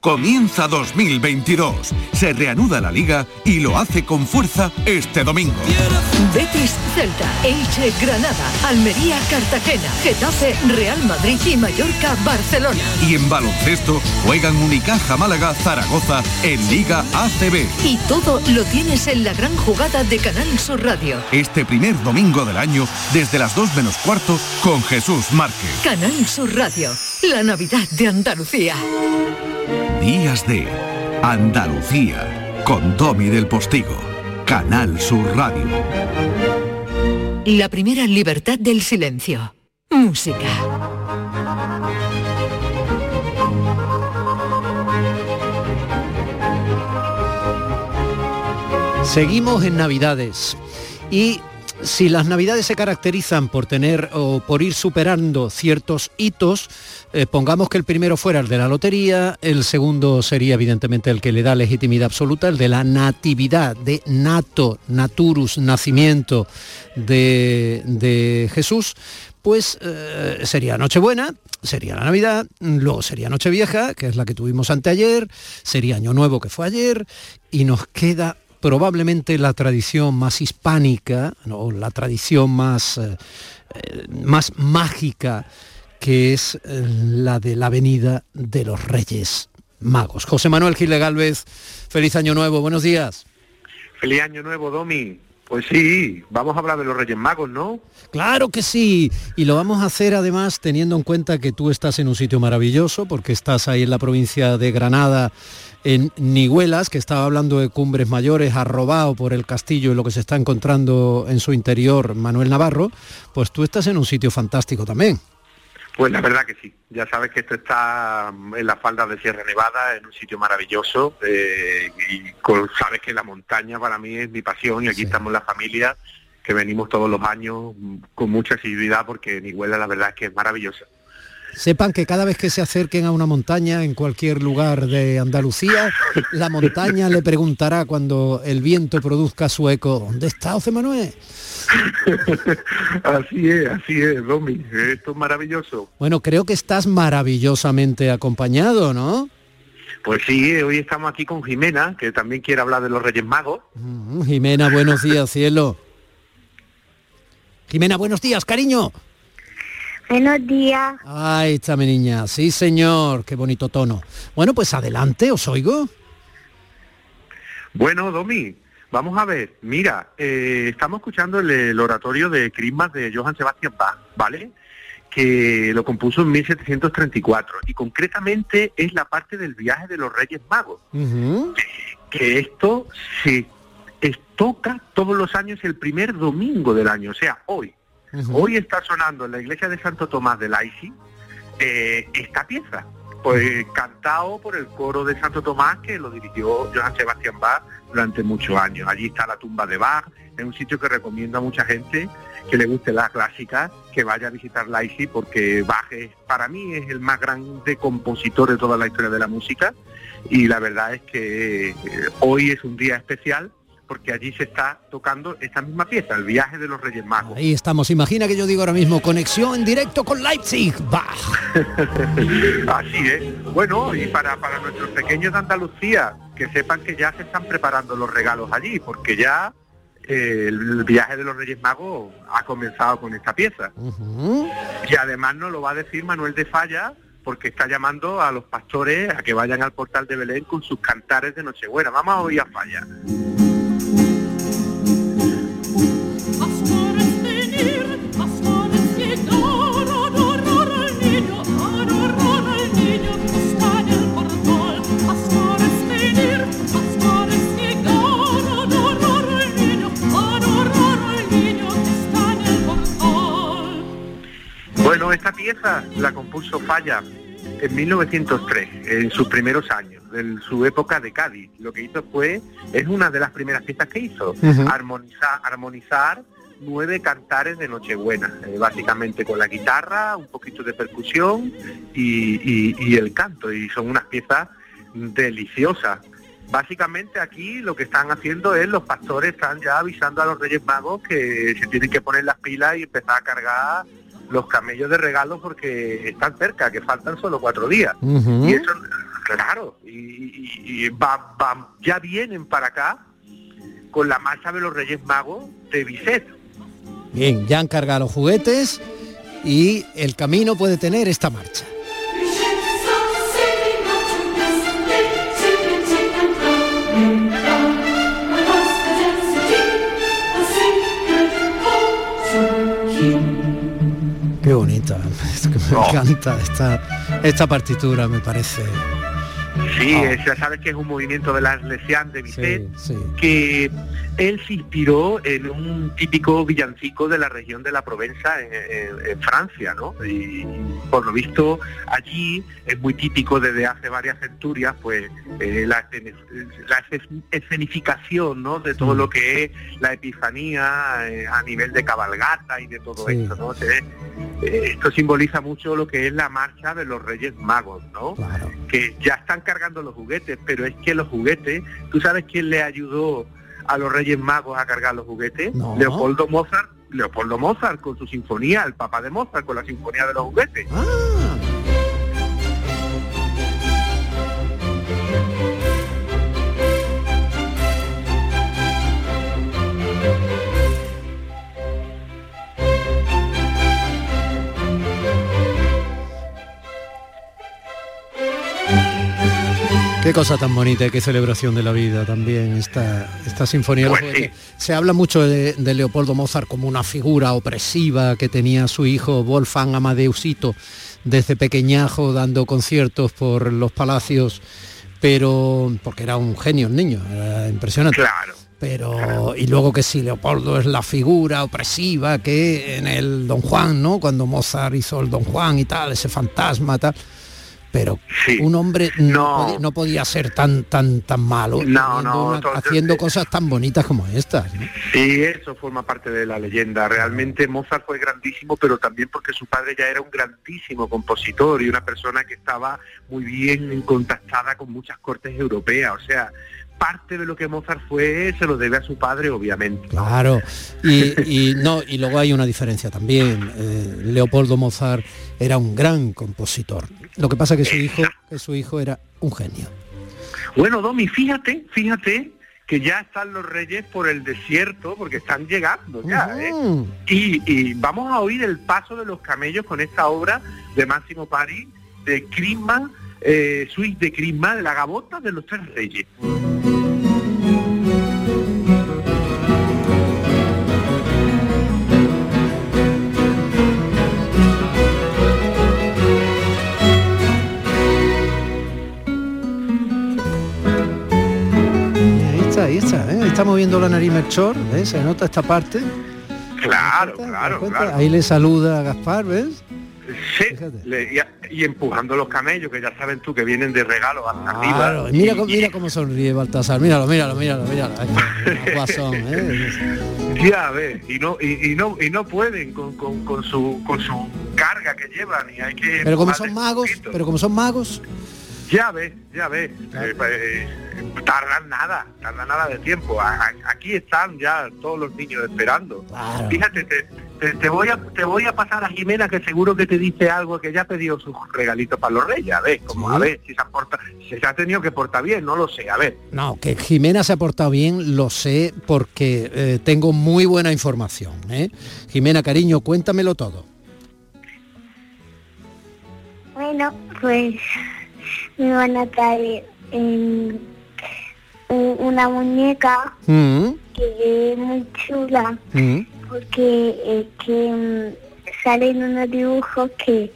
Comienza 2022. Se reanuda la liga y lo hace con fuerza este domingo. Betis, Celta, Elche, Granada, Almería, Cartagena, Getafe, Real Madrid y Mallorca, Barcelona. Y en baloncesto juegan Unicaja Málaga, Zaragoza en Liga ACB. Y todo lo tienes en la gran jugada de Canal Sur Radio. Este primer domingo del año desde las 2 menos cuarto con Jesús Márquez. Canal Sur Radio, la Navidad de Andalucía. Días de Andalucía con Domi del Postigo, Canal Sur Radio. La primera libertad del silencio. Música. Seguimos en Navidades y si las navidades se caracterizan por tener o por ir superando ciertos hitos, eh, pongamos que el primero fuera el de la lotería, el segundo sería evidentemente el que le da legitimidad absoluta, el de la natividad, de nato, naturus, nacimiento de, Jesús, pues eh, sería Nochebuena, sería la Navidad, luego sería Nochevieja, que es la que tuvimos anteayer, sería Año Nuevo, que fue ayer, y nos queda probablemente la tradición más hispánica, ¿no? la tradición más, eh, eh, más mágica, que es eh, la de la venida de los Reyes Magos. José Manuel Gil Galvez, feliz año nuevo, buenos días. Feliz año nuevo, Domi. Pues sí, vamos a hablar de los Reyes Magos, ¿no? Claro que sí, y lo vamos a hacer además teniendo en cuenta que tú estás en un sitio maravilloso, porque estás ahí en la provincia de Granada, en Niguelas, que estaba hablando de cumbres mayores, arrobado por el castillo y lo que se está encontrando en su interior Manuel Navarro, pues tú estás en un sitio fantástico también. Pues la verdad que sí. Ya sabes que esto está en las faldas de Sierra Nevada, en un sitio maravilloso. Eh, y sabes que la montaña para mí es mi pasión y aquí estamos la familia que venimos todos los años con mucha asiduidad porque Niguela la verdad es que es maravillosa. Sepan que cada vez que se acerquen a una montaña en cualquier lugar de Andalucía, la montaña le preguntará cuando el viento produzca su eco, ¿dónde está José Manuel? así es, así es, Domi. Esto es maravilloso. Bueno, creo que estás maravillosamente acompañado, ¿no? Pues sí, hoy estamos aquí con Jimena, que también quiere hablar de los Reyes Magos. Mm, Jimena, buenos días, cielo. Jimena, buenos días, cariño. Buenos días. Ay, está mi niña. Sí, señor. Qué bonito tono. Bueno, pues adelante, os oigo. Bueno, Domi, Vamos a ver, mira, eh, estamos escuchando el, oratorio de Christmas de Johann Sebastian Bach, ¿vale? Que lo compuso en 1734 y concretamente es la parte del viaje de los Reyes Magos. Que esto se toca todos los años el primer domingo del año, o sea, hoy. Hoy está sonando en la iglesia de Santo Tomás de Laisi eh, esta pieza, pues cantado por el coro de Santo Tomás que lo dirigió Johann Sebastian Bach durante muchos años. Allí está la tumba de Bach, es un sitio que recomiendo a mucha gente que le guste la clásica, que vaya a visitar Laisi porque Bach es, para mí es el más grande compositor de toda la historia de la música y la verdad es que eh, hoy es un día especial porque allí se está tocando esta misma pieza, el viaje de los Reyes Magos. Ahí estamos, imagina que yo digo ahora mismo, conexión en directo con Leipzig, Bach. Así es. Bueno, y para, para nuestros pequeños de Andalucía, que sepan que ya se están preparando los regalos allí, porque ya eh, el viaje de los Reyes Magos ha comenzado con esta pieza. Y además nos lo va a decir Manuel de Falla, porque está llamando a los pastores a que vayan al portal de Belén con sus cantares de Nochebuena. Vamos a oír a Falla. Bueno, esta pieza la compuso Falla en 1903, en sus primeros años, en su época de Cádiz. Lo que hizo fue, es una de las primeras piezas que hizo, armonizar, armonizar nueve cantares de Nochebuena, eh, básicamente con la guitarra, un poquito de percusión y, el canto, y son unas piezas deliciosas. Básicamente aquí lo que están haciendo es los pastores están ya avisando a los Reyes Magos que se tienen que poner las pilas y empezar a cargar los camellos de regalo porque están cerca, que faltan solo cuatro días. Y eso, claro, y, ya vienen para acá con la marcha de los Reyes Magos de Bizet. Bien, ya han cargado los juguetes y el camino puede tener esta marcha. Qué bonita, me encanta esta, esta partitura, me parece. Sí, ah. ya sabes que es un movimiento de la Lesian de Bizet, que él se inspiró en un típico villancico de la región de la Provenza en, Francia, ¿no? Y por lo visto allí es muy típico desde hace varias centurias, pues eh, la, escenificación, ¿no? De todo mm. lo que es la epifanía eh, a nivel de cabalgata y de todo esto, ¿no? Eh, esto simboliza mucho lo que es la marcha de los Reyes Magos, ¿no? Que ya están cargando los juguetes, pero es que los juguetes, ¿tú sabes quién le ayudó a los Reyes Magos a cargar los juguetes? Leopoldo Mozart, Leopoldo Mozart con su sinfonía, el papá de Mozart con la sinfonía de los juguetes. Ah. Qué cosa tan bonita, qué celebración de la vida también esta, esta sinfonía. Pues Se habla mucho de, Leopoldo Mozart como una figura opresiva que tenía su hijo Wolfgang Amadeusito desde pequeñajo dando conciertos por los palacios pero porque era un genio el niño, era impresionante. Claro. Pero, y luego que si Leopoldo es la figura opresiva que en el Don Juan, ¿no? Cuando Mozart hizo el Don Juan y tal, ese fantasma, tal pero un hombre no. podía, ser tan tan tan malo haciendo cosas tan bonitas como estas sí eso forma parte de la leyenda realmente Mozart fue grandísimo pero también porque su padre ya era un grandísimo compositor y una persona que estaba muy bien contactada con muchas cortes europeas o sea parte de lo que Mozart fue se lo debe a su padre, obviamente. Claro, y, no, y luego hay una diferencia también. Eh, Leopoldo Mozart era un gran compositor. Lo que pasa que su hijo, que su hijo era un genio. Bueno, Domi, fíjate, fíjate que ya están los reyes por el desierto, porque están llegando ya, ¿eh? y, vamos a oír el paso de los camellos con esta obra de Máximo Pari, de Crisma, eh, Suite de Crisma, de la gabota de los tres reyes. Ahí está, ¿eh? está moviendo la nariz Melchor, se nota esta parte. Claro, claro, Ahí le saluda a Gaspar, ¿ves? Sí, y, empujando los camellos, que ya saben tú que vienen de regalo hasta arriba. mira, mira cómo sonríe Baltasar, míralo, míralo, míralo, míralo. ¿eh? Ya ves, y no, y, no, y no pueden con, su con su carga que llevan y hay que. Pero como son magos, pero como son magos. Ya ves, ya ves. Eh, pues, eh, tardan nada, tardan nada de tiempo. aquí están ya todos los niños esperando. Fíjate, te, voy a, te voy a pasar a Jimena que seguro que te dice algo que ya ha pedido sus regalitos para los reyes. A ver, como a ver si se, aporta, si se ha tenido que portar bien, no lo sé, a ver. No, que Jimena se ha portado bien, lo sé porque eh, tengo muy buena información. Jimena, cariño, cuéntamelo todo. Bueno, pues me van a traer una muñeca mm. que es muy chula mm. porque que mm, salen unos dibujos que,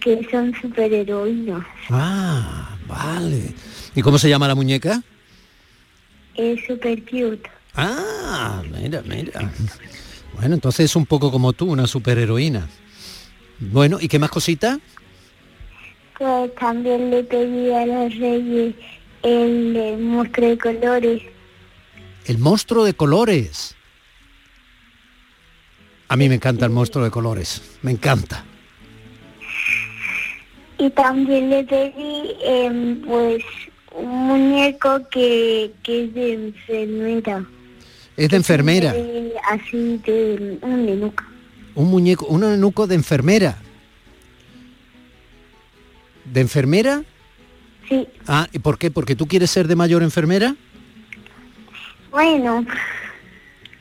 que son superheroínas. Ah, vale. ¿Y cómo se llama la muñeca? Es super cute. Ah, mira, mira. Bueno, entonces es un poco como tú, una superheroína. Bueno, ¿y qué más cositas? Pues también le pedí a los reyes el, monstruo de colores. El monstruo de colores. A mí me encanta el monstruo de colores, me encanta. Y también le pedí em, pues un muñeco que, que, es de enfermera. ¿Es de enfermera? así de un nenuco. Un muñeco, un nenuco de enfermera. ¿De enfermera? Sí. Ah, ¿y por qué? ¿Porque tú quieres ser de mayor enfermera? Bueno.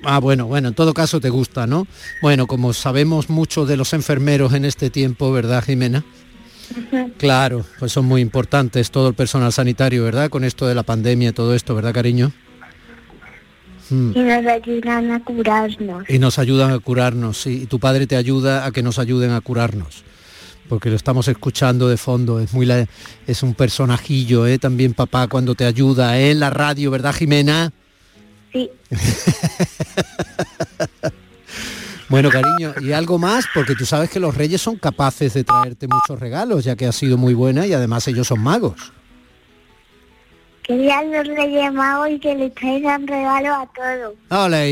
Ah, bueno, bueno, en todo caso te gusta, ¿no? Bueno, como sabemos mucho de los enfermeros en este tiempo, ¿verdad, Jimena? Claro, pues son muy importantes todo el personal sanitario, ¿verdad? Con esto de la pandemia y todo esto, ¿verdad, cariño? Hmm. Y nos ayudan a curarnos. Y nos ayudan a curarnos, sí. Y tu padre te ayuda a que nos ayuden a curarnos porque lo estamos escuchando de fondo, es muy es un personajillo, ¿eh? también papá cuando te ayuda ¿eh? en la radio, ¿verdad Jimena? Sí. bueno, cariño, y algo más, porque tú sabes que los reyes son capaces de traerte muchos regalos, ya que has sido muy buena y además ellos son magos. Quería los Reyes Magos y que les traigan regalos a todos. ¡Hola!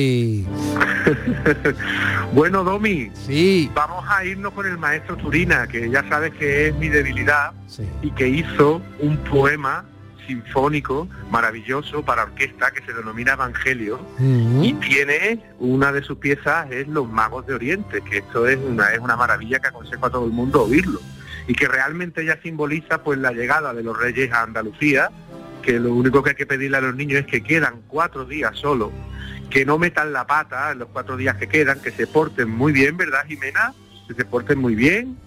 bueno, Domi, sí. vamos a irnos con el maestro Turina, que ya sabes que es mi debilidad, y que hizo un poema sinfónico maravilloso para orquesta que se denomina Evangelio mm. y tiene una de sus piezas es Los Magos de Oriente, que esto es una, es una maravilla que aconsejo a todo el mundo oírlo y que realmente ya simboliza pues la llegada de los reyes a Andalucía que lo único que hay que pedirle a los niños es que quedan cuatro días solo, que no metan la pata en los cuatro días que quedan, que se porten muy bien, ¿verdad, Jimena? Que se porten muy bien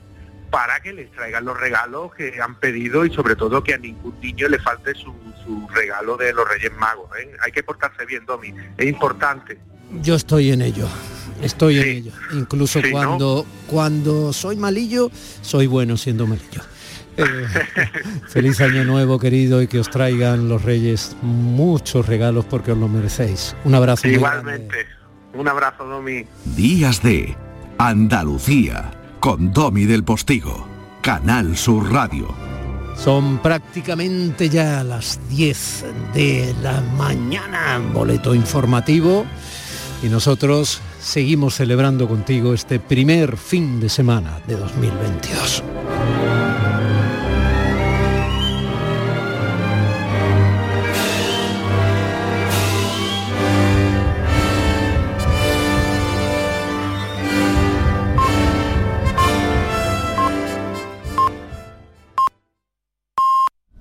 para que les traigan los regalos que han pedido y sobre todo que a ningún niño le falte su, regalo de los Reyes Magos. ¿eh? Hay que portarse bien, Domi, es importante. Yo estoy en ello, estoy en ello. Incluso cuando, cuando soy malillo, soy bueno siendo malillo. Eh, feliz año nuevo, querido, y que os traigan los reyes muchos regalos porque os lo merecéis. Un abrazo. Igualmente. Un abrazo, Domi. Días de Andalucía con Domi del Postigo. Canal Sur Radio. Son prácticamente ya las 10 de la mañana, boleto informativo, y nosotros seguimos celebrando contigo este primer fin de semana de 2022.